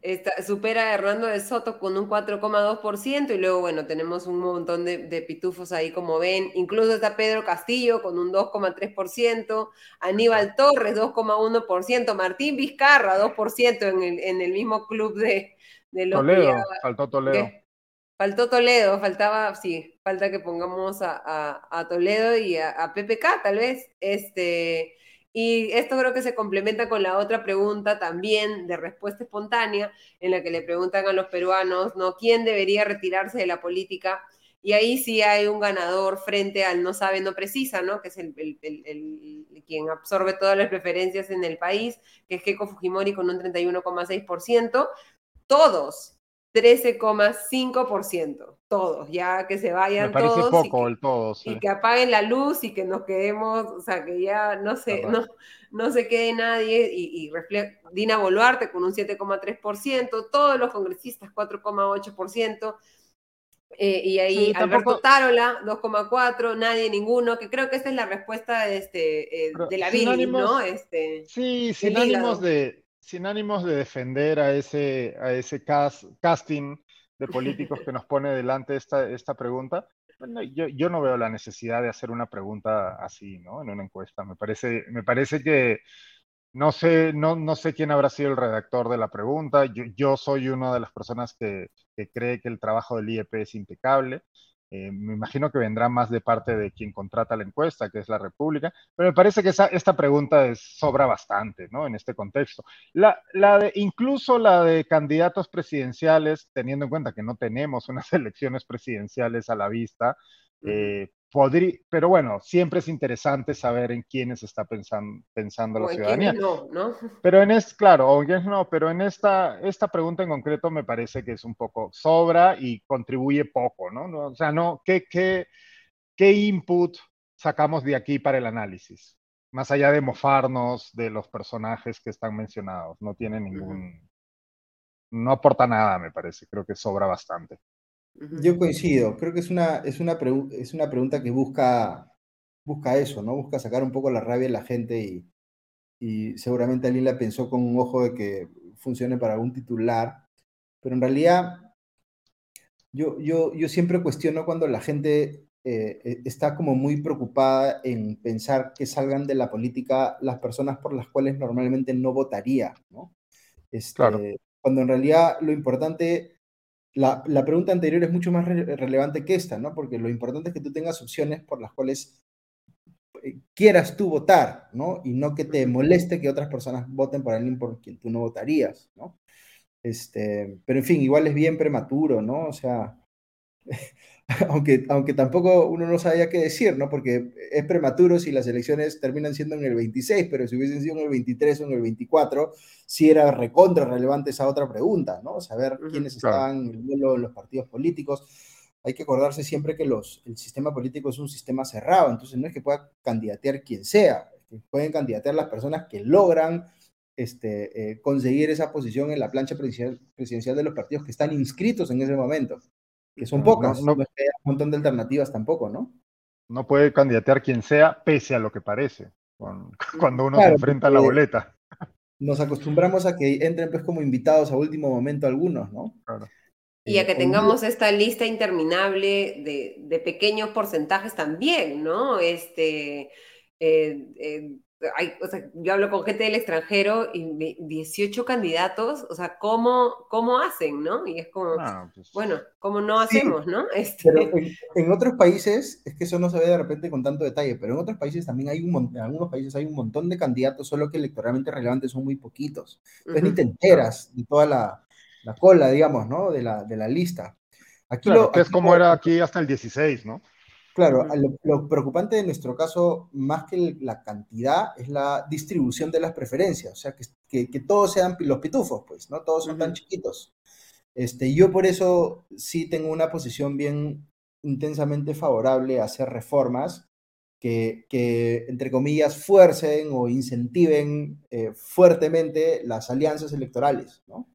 supera a Hernando de Soto con un 4,2% y luego, bueno, tenemos un montón de, pitufos ahí como ven. Incluso está Pedro Castillo con un 2,3%, Aníbal Torres 2,1%, Martín Vizcarra 2% en el, en el mismo club de, de los Toledo, faltó Toledo. Faltó Toledo, faltaba, sí, falta que pongamos a, Toledo y a, a, PPK tal vez. Este, y esto creo que se complementa con la otra pregunta también de respuesta espontánea, en la que le preguntan a los peruanos, ¿no? ¿Quién debería retirarse de la política? Y ahí sí hay un ganador frente al no sabe, no precisa, ¿no? Que es el, quien absorbe todas las preferencias en el país, que es Keiko Fujimori con un 31,6%. Todos 13,5%. Todos, ya que se vayan Me parece todos. poco el todo, Y que apaguen la luz y que nos quedemos, o sea, que ya no se, no, no se quede nadie. Y, y Dina Boluarte con un 7,3%, todos los congresistas 4,8%. Eh, y ahí Alberto Tarola, 2,4, nadie, ninguno, que creo que esa es la respuesta de, este, eh, de la Bili, ¿no? Este, sí, sin ánimos de, sin ánimos de defender a ese, a ese casting de políticos que nos pone delante esta, esta pregunta, yo, yo, no veo la necesidad de hacer una pregunta así, ¿no? En una encuesta. Me parece, me parece que no sé, no, no sé quién habrá sido el redactor de la pregunta. Yo, yo soy una de las personas que, que cree que el trabajo del IEP es impecable. Eh, me imagino que vendrá más de parte de quien contrata la encuesta, que es la República, pero me parece que esta pregunta es, sobra bastante, ¿no? En este contexto. La, de, incluso la de candidatos presidenciales, teniendo en cuenta que no tenemos unas elecciones presidenciales a la vista, eh, podría, pero bueno, siempre es interesante saber en quiénes está pensando, pensando la ciudadanía. No, ¿no? Pero en es, claro, o en no, pero en esta, esta pregunta en concreto me parece que es un poco sobra y contribuye poco, ¿no? O sea, no, ¿qué, qué, qué input sacamos de aquí para el análisis? Más allá de mofarnos de los personajes que están mencionados, no tiene ningún, no aporta nada, me parece, creo que sobra bastante. Yo coincido, creo que es una, es una, es una pregunta que busca, busca eso, ¿no? Busca sacar un poco la rabia de la gente y, y seguramente alguien la pensó con un ojo de que funcione para algún titular, pero en realidad yo, yo, yo siempre cuestiono cuando la gente eh, e, está como muy preocupada en pensar que salgan de la política las personas por las cuales normalmente no votaría, ¿no? Este, Cuando en realidad lo importante la, pregunta anterior es mucho más relevante que esta, ¿no? Porque lo importante es que tú tengas opciones por las cuales eh, quieras tú votar, ¿no? Y no que te moleste que otras personas voten por alguien por quien tú no votarías, ¿no? Este, pero en fin, igual es bien prematuro, ¿no? O sea, aunque, aunque tampoco uno no sabía qué decir, ¿no? Porque es prematuro si las elecciones terminan siendo en el 26, pero si hubiesen sido en el 23 o en el 24, sí era recontra relevante esa otra pregunta, ¿no? Saber quiénes estaban en el de los partidos políticos. Hay que acordarse siempre que los, el sistema político es un sistema cerrado, entonces no es que pueda candidatear quien sea, pueden candidatear las personas que logran este, eh, conseguir esa posición en la plancha presidencial de los partidos que están inscritos en ese momento que son pocas, no, hay un montón de alternativas tampoco, ¿no? No puede candidatear quien sea, pese a lo que parece, cuando uno se enfrenta a la boleta. Nos acostumbramos a que entren pues como invitados a último momento algunos, ¿no? Claro. Y a que eh, tengamos esta lista interminable de, de, pequeños porcentajes también, ¿no? Este, eh, eh, o sea, yo hablo con gente del extranjero y 18 candidatos, o sea, ¿cómo, cómo hacen, no? Y es como, ah, pues bueno, ¿cómo no hacemos, no? Este... Pero en, otros países, es que eso no se ve de repente con tanto detalle, pero en otros países también hay un montón, en algunos países hay un montón de candidatos, solo que electoralmente relevantes son muy poquitos. Entonces ni te enteras de toda la, la, cola, digamos, ¿no? De la, de la lista. Aquí lo, que es como era aquí hasta el 16, ¿no? Claro, lo, preocupante de nuestro caso, más que la cantidad, es la distribución de las preferencias, o sea, que, que, todos sean los pitufos, pues, ¿no? Todos son tan chiquitos. Este, yo por eso sí tengo una posición bien intensamente favorable a hacer reformas que, que entre comillas, fuercen o incentiven eh, fuertemente las alianzas electorales, ¿no?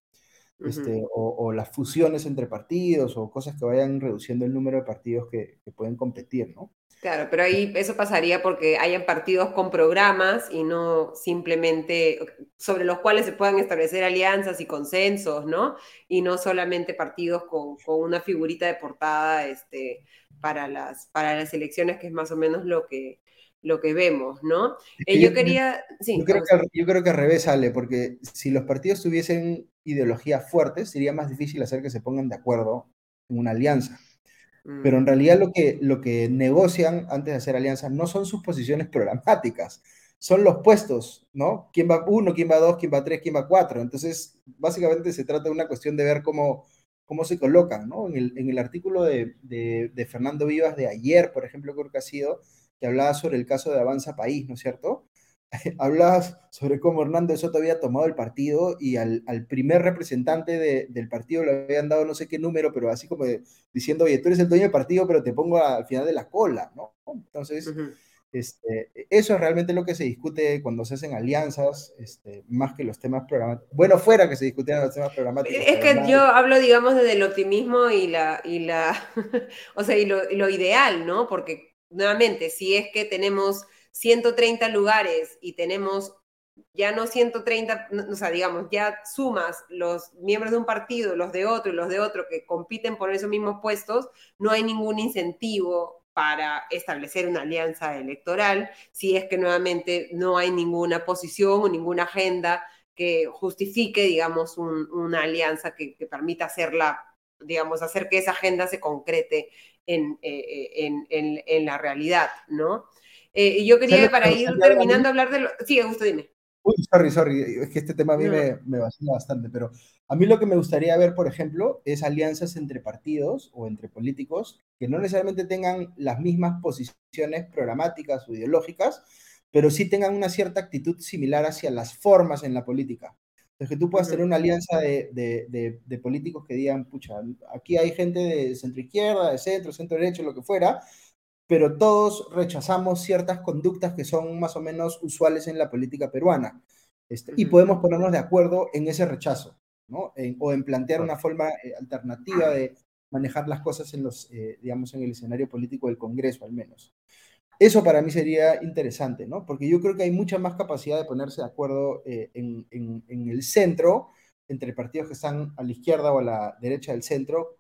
Este, o, las fusiones entre partidos o cosas que vayan reduciendo el número de partidos que, pueden competir, ¿no? Claro, pero ahí eso pasaría porque hayan partidos con programas y no simplemente sobre los cuales se puedan establecer alianzas y consensos, ¿no? Y no solamente partidos con, una figurita de portada este, para, las, para las elecciones, que es más o menos lo que, lo que vemos, ¿no? Eh, yo, quería... yo, creo que, yo creo que al revés sale, porque si los partidos tuviesen ideologías fuertes, sería más difícil hacer que se pongan de acuerdo en una alianza. Pero en mm. realidad lo que, lo que negocian antes de hacer alianzas no son sus posiciones programáticas, son los puestos, ¿no? ¿Quién va uno, quién va dos, quién va tres, quién va cuatro? Entonces, básicamente se trata de una cuestión de ver cómo, cómo se colocan, ¿no? En el, en el artículo de, de, de, Fernando Vivas de ayer, por ejemplo, creo que ha sido, que hablaba sobre el caso de Avanza País, ¿no es cierto? hablabas sobre cómo Hernando Soto había tomado el partido y al, primer representante del partido le habían dado no sé qué número, pero así como diciendo, oye, tú eres el dueño del partido, pero te pongo al final de la cola, ¿no? Entonces, este, eso es realmente lo que se discute cuando se hacen alianzas, este, más que los temas programáticos. Bueno, fuera que se discutieran los temas programáticos. Es que yo hablo, digamos, desde el optimismo y la, y la, o sea, y lo, y lo ideal, ¿no? Porque, nuevamente, si es que tenemos 130 lugares y tenemos ya no 130, o sea, digamos, ya sumas los miembros de un partido, los de otro y los de otro que compiten por esos mismos puestos, no hay ningún incentivo para establecer una alianza electoral si es que nuevamente no hay ninguna posición o ninguna agenda que justifique, digamos, una alianza que permita hacerla, digamos, hacer que esa agenda se concrete en, en, la realidad, ¿no? y yo quería, para ir terminando, hablar de lo... Sí, Augusto, dime. Uy, sorry, sorry, es que este tema a mí me, me vacila bastante, pero a mí lo que me gustaría ver, por ejemplo, es alianzas entre partidos o entre políticos que no necesariamente tengan las mismas posiciones programáticas o ideológicas, pero sí tengan una cierta actitud similar hacia las formas en la política. Entonces, que tú puedas tener una alianza de, de, de, políticos que digan, pucha, aquí hay gente de centro izquierda, de centro, centro derecho, lo que fuera, pero todos rechazamos ciertas conductas que son más o menos usuales en la política peruana. Este, y podemos ponernos de acuerdo en ese rechazo, ¿no? o en plantear una forma eh, alternativa de manejar las cosas en los, eh, digamos, en el escenario político del Congreso, al menos. Eso para mí sería interesante, ¿no? Porque yo creo que hay mucha más capacidad de ponerse de acuerdo eh, en, el centro, entre partidos que están a la izquierda o a la derecha del centro,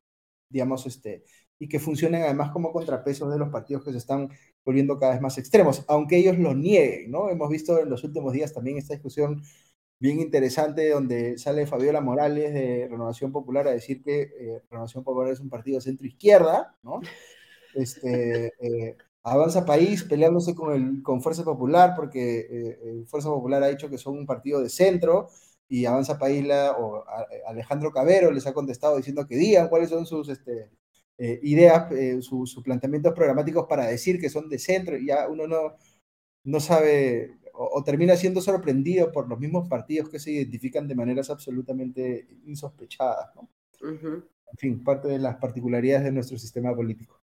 digamos, este, y que funcionen además como contrapesos de los partidos que se están volviendo cada vez más extremos, aunque ellos lo nieguen, ¿no? Hemos visto en los últimos días también esta discusión bien interesante donde sale Fabiola Morales de Renovación Popular a decir que eh, Renovación Popular es un partido centro-izquierda, ¿no? Este, eh, Avanza País peleándose con, el, con Fuerza Popular porque eh, Fuerza Popular ha dicho que son un partido de centro y Avanza País la, o Alejandro Cabero les ha contestado diciendo que digan cuáles son sus este, ideas, sus planteamientos programáticos para decir que son de centro y ya uno no, no sabe o, termina siendo sorprendido por los mismos partidos que se identifican de maneras absolutamente insospechadas. ¿no? En fin, parte de las particularidades de nuestro sistema político.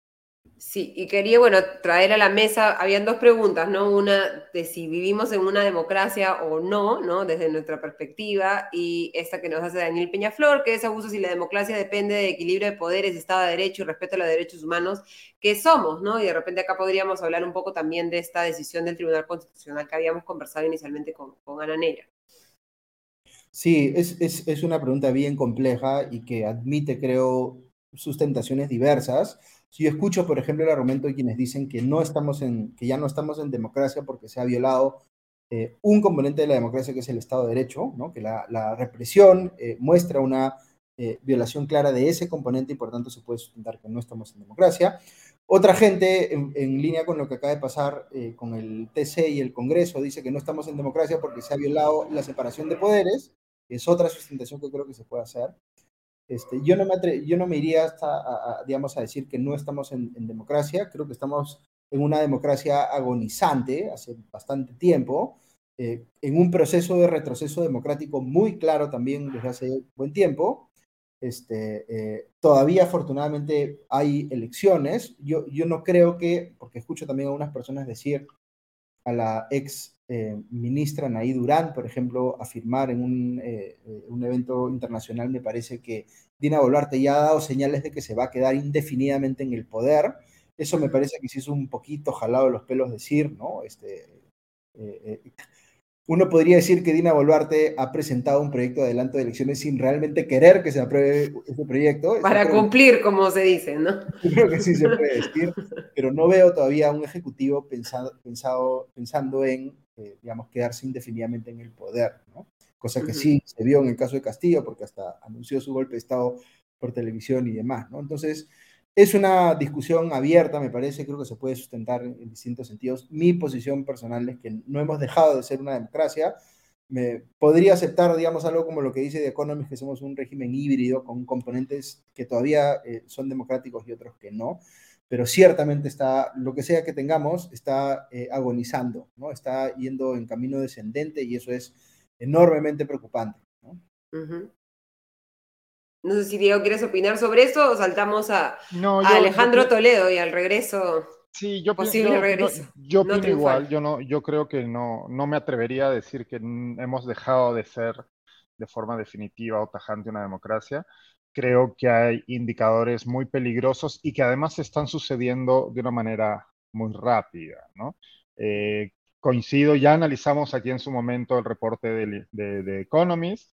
Sí, y quería, bueno, traer a la mesa, habían dos preguntas, ¿no? Una de si vivimos en una democracia o no, ¿no? Desde nuestra perspectiva, y esta que nos hace Daniel Peñaflor, que es abuso si la democracia depende de equilibrio de poderes, Estado de Derecho y respeto a los derechos humanos, que somos, ¿no? Y de repente acá podríamos hablar un poco también de esta decisión del Tribunal Constitucional que habíamos conversado inicialmente con, con Ana Neira. Sí, es, es, es una pregunta bien compleja y que admite, creo, sustentaciones diversas si yo escucho, por ejemplo, el argumento de quienes dicen que, no estamos en, que ya no estamos en democracia porque se ha violado eh, un componente de la democracia que es el Estado de Derecho, ¿no? que la, represión eh, muestra una eh, violación clara de ese componente y por tanto se puede sustentar que no estamos en democracia. Otra gente, en, en línea con lo que acaba de pasar con el TC y el Congreso, dice que no estamos en democracia porque se ha violado la separación de poderes, es otra sustentación que creo que se puede hacer. Este, yo, no me yo no me iría hasta, digamos, a decir que no estamos en, democracia, creo que estamos en una democracia agonizante hace bastante tiempo, eh, en un proceso de retroceso democrático muy claro también desde hace buen tiempo. Este, eh, todavía afortunadamente hay elecciones. Yo, yo no creo que, porque escucho también a unas personas decir a la ex eh, ministra Naí Durán, por ejemplo, afirmar en un, eh, eh, un, evento internacional, me parece que Dina Boluarte ya ha dado señales de que se va a quedar indefinidamente en el poder. Eso me parece que sí es un poquito jalado de los pelos decir, ¿no? Este, uno podría decir que Dina Boluarte ha presentado un proyecto de adelanto de elecciones sin realmente querer que se apruebe ese proyecto. Para cumplir, como se dice, ¿no? Creo que sí se puede decir, pero no veo todavía un ejecutivo pensado, pensado, pensando en, eh, digamos, quedarse indefinidamente en el poder, ¿no? Cosa que sí se vio en el caso de Castillo, porque hasta anunció su golpe de Estado por televisión y demás, ¿no? Entonces, es una discusión abierta, me parece, creo que se puede sustentar en, distintos sentidos. Mi posición personal es que no hemos dejado de ser una democracia. Me podría aceptar, digamos, algo como lo que dice The Economist, que somos un régimen híbrido con componentes que todavía eh, son democráticos y otros que no, pero ciertamente está, lo que sea que tengamos, está eh, agonizando, ¿no? Está yendo en camino descendente y eso es enormemente preocupante, ¿no? No sé si Diego quieres opinar sobre eso o saltamos a, Alejandro Toledo y al regreso. Sí, yo posible regreso. yo opino igual, yo no, yo creo que no, no me atrevería a decir que hemos dejado de ser de forma definitiva o tajante una democracia. Creo que hay indicadores muy peligrosos y que además están sucediendo de una manera muy rápida, ¿no? Eh, coincido, ya analizamos aquí en su momento el reporte de, de, de Economist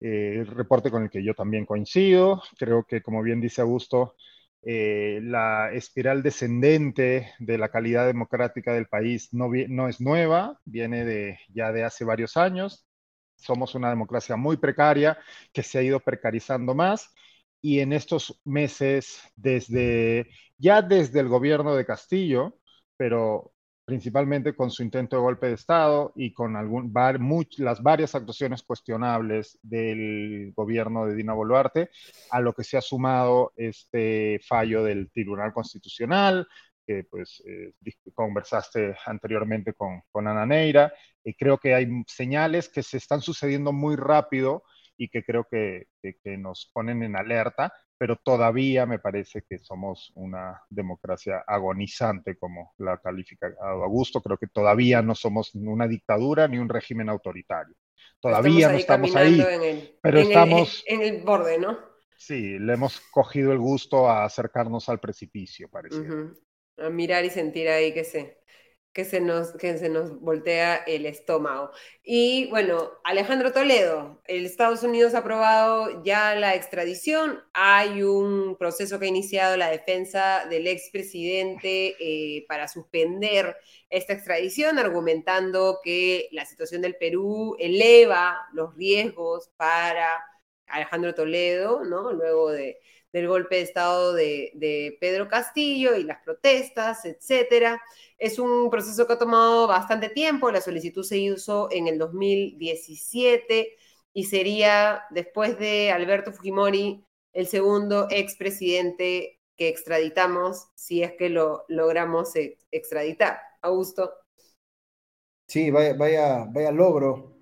eh, el reporte con el que yo también coincido. Creo que, como bien dice Augusto, eh, la espiral descendente de la calidad democrática del país no, no es nueva, viene de, ya de hace varios años. Somos una democracia muy precaria que se ha ido precarizando más. Y en estos meses, desde ya desde el gobierno de Castillo, pero principalmente con su intento de golpe de Estado y con algún, las varias actuaciones cuestionables del gobierno de Dina Boluarte, a lo que se ha sumado este fallo del Tribunal Constitucional, que pues eh, conversaste anteriormente con, con Ana Neira, y creo que hay señales que se están sucediendo muy rápido y que creo que, que nos ponen en alerta pero todavía me parece que somos una democracia agonizante, como la califica Augusto. Creo que todavía no somos una dictadura ni un régimen autoritario. Todavía no estamos ahí, pero estamos en el borde, ¿no? Sí, le hemos cogido el gusto a acercarnos al precipicio, parece. A mirar y sentir ahí que se, que se nos, que se nos voltea el estómago. Y bueno, Alejandro Toledo, el Estados Unidos ha aprobado ya la extradición. Hay un proceso que ha iniciado la defensa del expresidente eh, para suspender esta extradición, argumentando que la situación del Perú eleva los riesgos para Alejandro Toledo, ¿no? Luego de, del golpe de Estado de, de Pedro Castillo y las protestas, etcétera. Es un proceso que ha tomado bastante tiempo, la solicitud se hizo en el 2017 y sería, después de Alberto Fujimori, el segundo expresidente que extraditamos, si es que lo logramos e, extraditar. Augusto. Sí, vaya, vaya, vaya logro.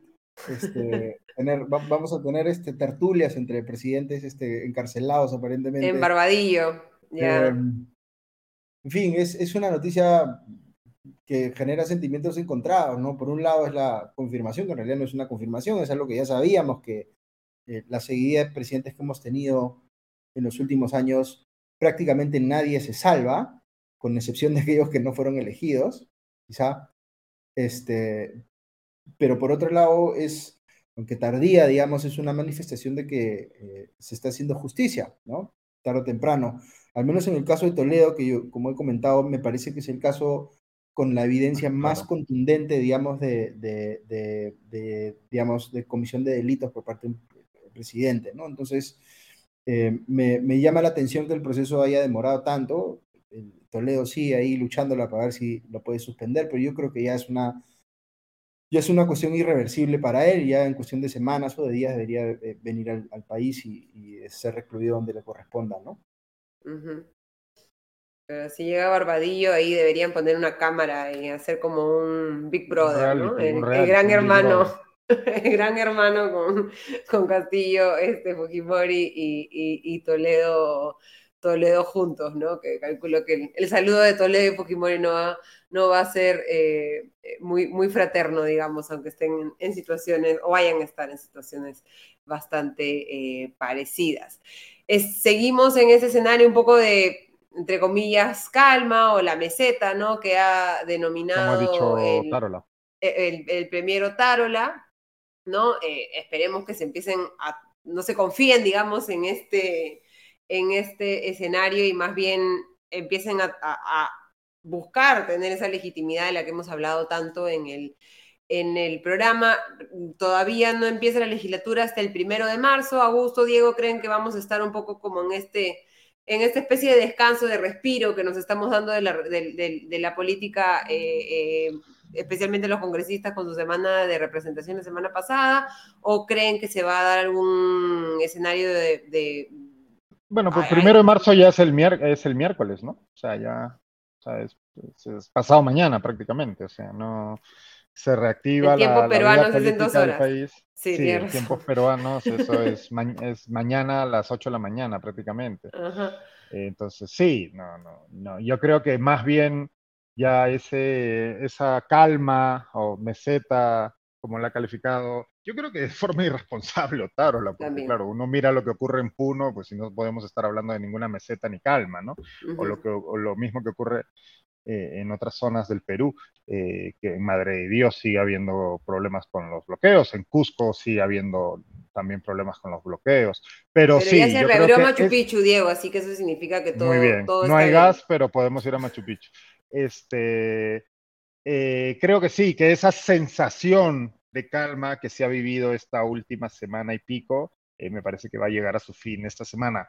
Este, tener, vamos a tener este, tertulias entre presidentes este, encarcelados aparentemente. En Barbadillo, ya. Em, en fin, es, es una noticia que genera sentimientos encontrados, ¿no? Por un lado es la confirmación, que en realidad no es una confirmación, es algo que ya sabíamos, que eh, la seguida de presidentes que hemos tenido en los últimos años, prácticamente nadie se salva, con excepción de aquellos que no fueron elegidos, quizá. Este, pero por otro lado es, aunque tardía, digamos, es una manifestación de que eh, se está haciendo justicia, ¿no? Tarde o temprano. Al menos en el caso de Toledo, que yo, como he comentado, me parece que es el caso con la evidencia más contundente, digamos, de, de, digamos, de comisión de delitos por parte del presidente, ¿no? Entonces, eh, me, me, llama la atención que el proceso haya demorado tanto. Toledo sigue ahí luchándola para ver si lo puede suspender, pero yo creo que ya es una, ya es una cuestión irreversible para él, ya en cuestión de semanas o de días debería eh, venir al, país y, ser recluido donde le corresponda, ¿no? si llega Barbadillo, ahí deberían poner una cámara y hacer como un Big Brother, ¿no? El, gran hermano, el gran hermano con, con Castillo, este, Fujimori y, Toledo, Toledo juntos, ¿no? Que calculo que el, saludo de Toledo y Fujimori no va, no va a ser eh, muy, muy fraterno, digamos, aunque estén en, situaciones o vayan a estar en situaciones bastante eh, parecidas. seguimos en ese escenario un poco de entre comillas, calma o la meseta, ¿no? Que ha denominado dicho el, Tarola. El, el, premiero Tarola, ¿no? Eh, esperemos que se empiecen a, no se confíen, digamos, en este, en este escenario y más bien empiecen a, buscar tener esa legitimidad de la que hemos hablado tanto en el, en el programa. Todavía no empieza la legislatura hasta el primero de marzo. Augusto, Diego, ¿creen que vamos a estar un poco como en este en esta especie de descanso, de respiro que nos estamos dando de la, de, la política, eh, eh, especialmente los congresistas con su semana de representación la semana pasada, o creen que se va a dar algún escenario de... bueno, pues primero de marzo ya es el, es el miércoles, ¿no? O sea, ya o sea, es, pasado mañana prácticamente, o sea, no se reactiva el tiempo la, peruano la vida dos horas. país. Sí, sí tiempos peruanos, eso es, es, mañana a las 8 de la mañana prácticamente. entonces, sí, no, no, no. Yo creo que más bien ya ese, esa calma o meseta, como la ha calificado, yo creo que de forma irresponsable, Otárola, porque claro, uno mira lo que ocurre en Puno, pues si no podemos estar hablando de ninguna meseta ni calma, ¿no? o, lo que, o lo mismo que ocurre eh, en otras zonas del Perú, eh, que en Madre de Dios sigue habiendo problemas con los bloqueos, en Cusco sigue habiendo también problemas con los bloqueos, pero, sí. Ya se reabrió Machu Picchu, Diego, así que eso significa que todo. Muy bien, no hay gas, pero podemos ir a Machu Picchu. Este, eh, creo que sí, que esa sensación de calma que se ha vivido esta última semana y pico, me parece que va a llegar a su fin esta semana.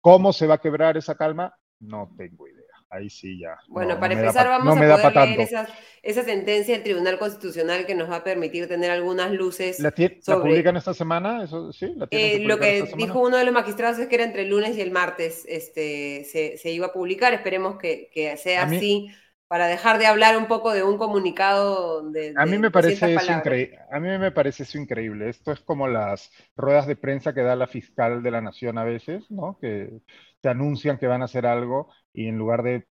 ¿Cómo se va a quebrar esa calma? No tengo idea ahí sí ya. Bueno, para empezar vamos a poder leer esa, sentencia del Tribunal Constitucional que nos va a permitir tener algunas luces. ¿La, publican esta semana? ¿Eso, sí, eh, lo que dijo uno de los magistrados es que era entre el lunes y el martes este, se, iba a publicar. Esperemos que, sea así para dejar de hablar un poco de un comunicado de... a, mí me parece eso increíble. a mí me parece eso increíble. Esto es como las ruedas de prensa que da la fiscal de la nación a veces, ¿no? Que te anuncian que van a hacer algo y en lugar de,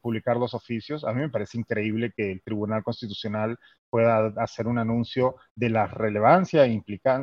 publicar los oficios, a mí me parece increíble que el Tribunal Constitucional pueda hacer un anuncio de la relevancia e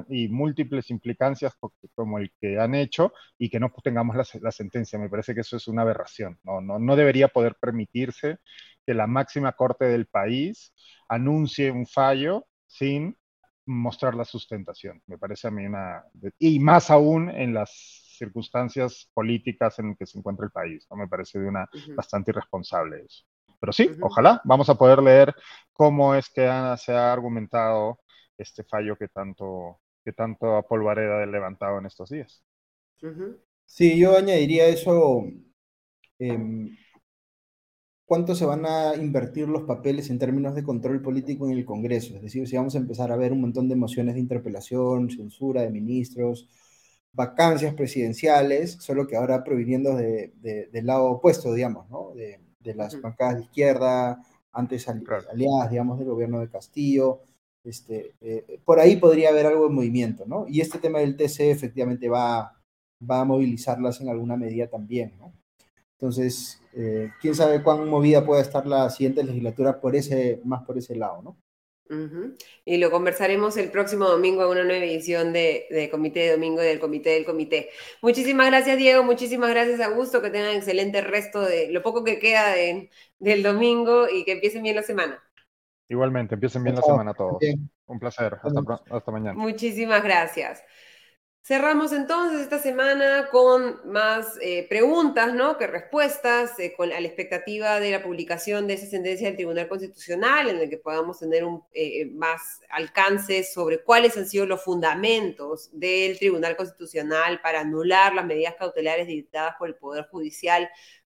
y múltiples implicancias como el que han hecho y que no tengamos la, sentencia. Me parece que eso es una aberración. No, no, no debería poder permitirse que la máxima corte del país anuncie un fallo sin mostrar la sustentación. Me parece a mí una... Y más aún en las circunstancias políticas en que se encuentra el país. ¿no? Me parece de una bastante irresponsable eso. Pero sí, ojalá vamos a poder leer cómo es que se ha argumentado este fallo que tanto, que tanto a Polvareda ha levantado en estos días. Sí, yo añadiría eso. Em, ¿Cuánto se van a invertir los papeles en términos de control político en el Congreso? Es decir, si vamos a empezar a ver un montón de mociones de interpelación, censura de ministros, vacancias presidenciales, solo que ahora proviniendo de, del lado opuesto, digamos, ¿no? De, las bancadas de izquierda, antes aliadas, digamos, del gobierno de Castillo. Este, eh, por ahí podría haber algo de movimiento, ¿no? Y este tema del TC efectivamente va, va a movilizarlas en alguna medida también, ¿no? Entonces, eh, quién sabe cuán movida puede estar la siguiente legislatura por ese, más por ese lado, ¿no? Y lo conversaremos el próximo domingo en una nueva edición de, Comité de Domingo del Comité del Comité. Muchísimas gracias, Diego. Muchísimas gracias, Augusto. Que tengan excelente resto de lo poco que queda del domingo y que empiecen bien la semana. Igualmente, empiecen bien la semana todos. Un placer. Hasta, hasta mañana. Muchísimas gracias. Cerramos entonces esta semana con más eh, preguntas que respuestas, eh, con, a la expectativa de la publicación de esa sentencia del Tribunal Constitucional, en el que podamos tener un, eh, más alcance sobre cuáles han sido los fundamentos del Tribunal Constitucional para anular las medidas cautelares dictadas por el Poder Judicial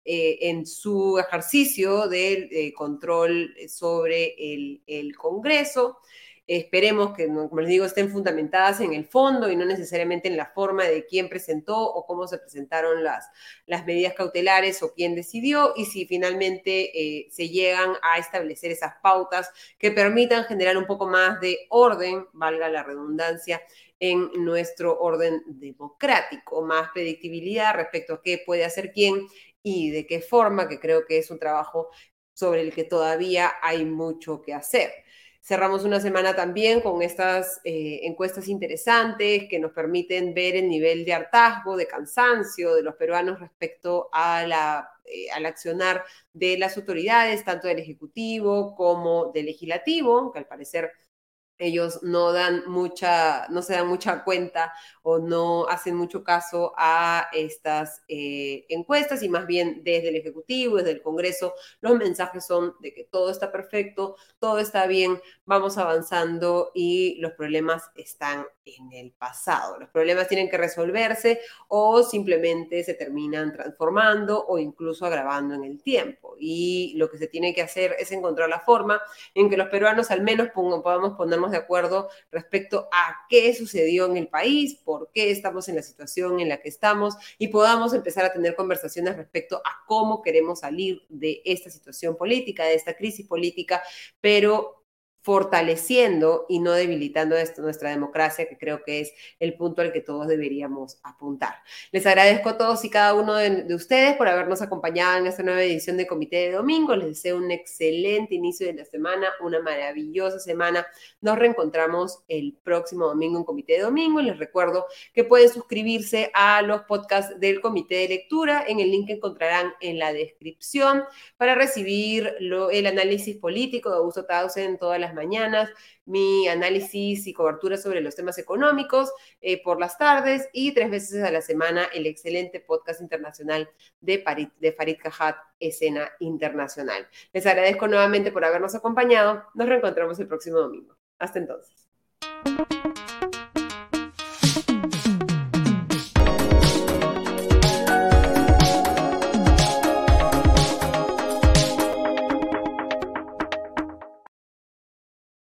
en su ejercicio del control sobre el Congreso. Esperemos que, como les digo, estén fundamentadas en el fondo y no necesariamente en la forma de quién presentó o cómo se presentaron las, las medidas cautelares o quién decidió y si finalmente eh, se llegan a establecer esas pautas que permitan generar un poco más de orden, valga la redundancia, en nuestro orden democrático, más predictibilidad respecto a qué puede hacer quién y de qué forma, que creo que es un trabajo sobre el que todavía hay mucho que hacer. Cerramos una semana también con estas eh, encuestas interesantes que nos permiten ver el nivel de hartazgo, de cansancio de los peruanos respecto a la, eh, al accionar de las autoridades, tanto del Ejecutivo como del Legislativo, que al parecer ellos no dan mucha, no se dan mucha cuenta o no hacen mucho caso a estas eh, encuestas y más bien desde el Ejecutivo, desde el Congreso, los mensajes son de que todo está perfecto, todo está bien, vamos avanzando y los problemas están en el pasado. Los problemas tienen que resolverse o simplemente se terminan transformando o incluso agravando en el tiempo. Y lo que se tiene que hacer es encontrar la forma en que los peruanos al menos podamos ponernos de acuerdo respecto a qué sucedió en el país, por qué estamos en la situación en la que estamos y podamos empezar a tener conversaciones respecto a cómo queremos salir de esta situación política, de esta crisis política, pero fortaleciendo y no debilitando nuestra democracia, que creo que es el punto al que todos deberíamos apuntar. Les agradezco a todos y cada uno de, ustedes por habernos acompañado en esta nueva edición de Comité de Domingo. Les deseo un excelente inicio de la semana, una maravillosa semana. Nos reencontramos el próximo domingo en Comité de Domingo. Les recuerdo que pueden suscribirse a los podcasts del Comité de Lectura en el link que encontrarán en la descripción para recibir el análisis político de Augusto Tausen en todas las mañanas, mi análisis y cobertura sobre los temas económicos eh, por las tardes y tres veces a la semana el excelente podcast internacional de, Farid, de Farid Cajat, Escena Internacional. Les agradezco nuevamente por habernos acompañado. Nos reencontramos el próximo domingo. Hasta entonces.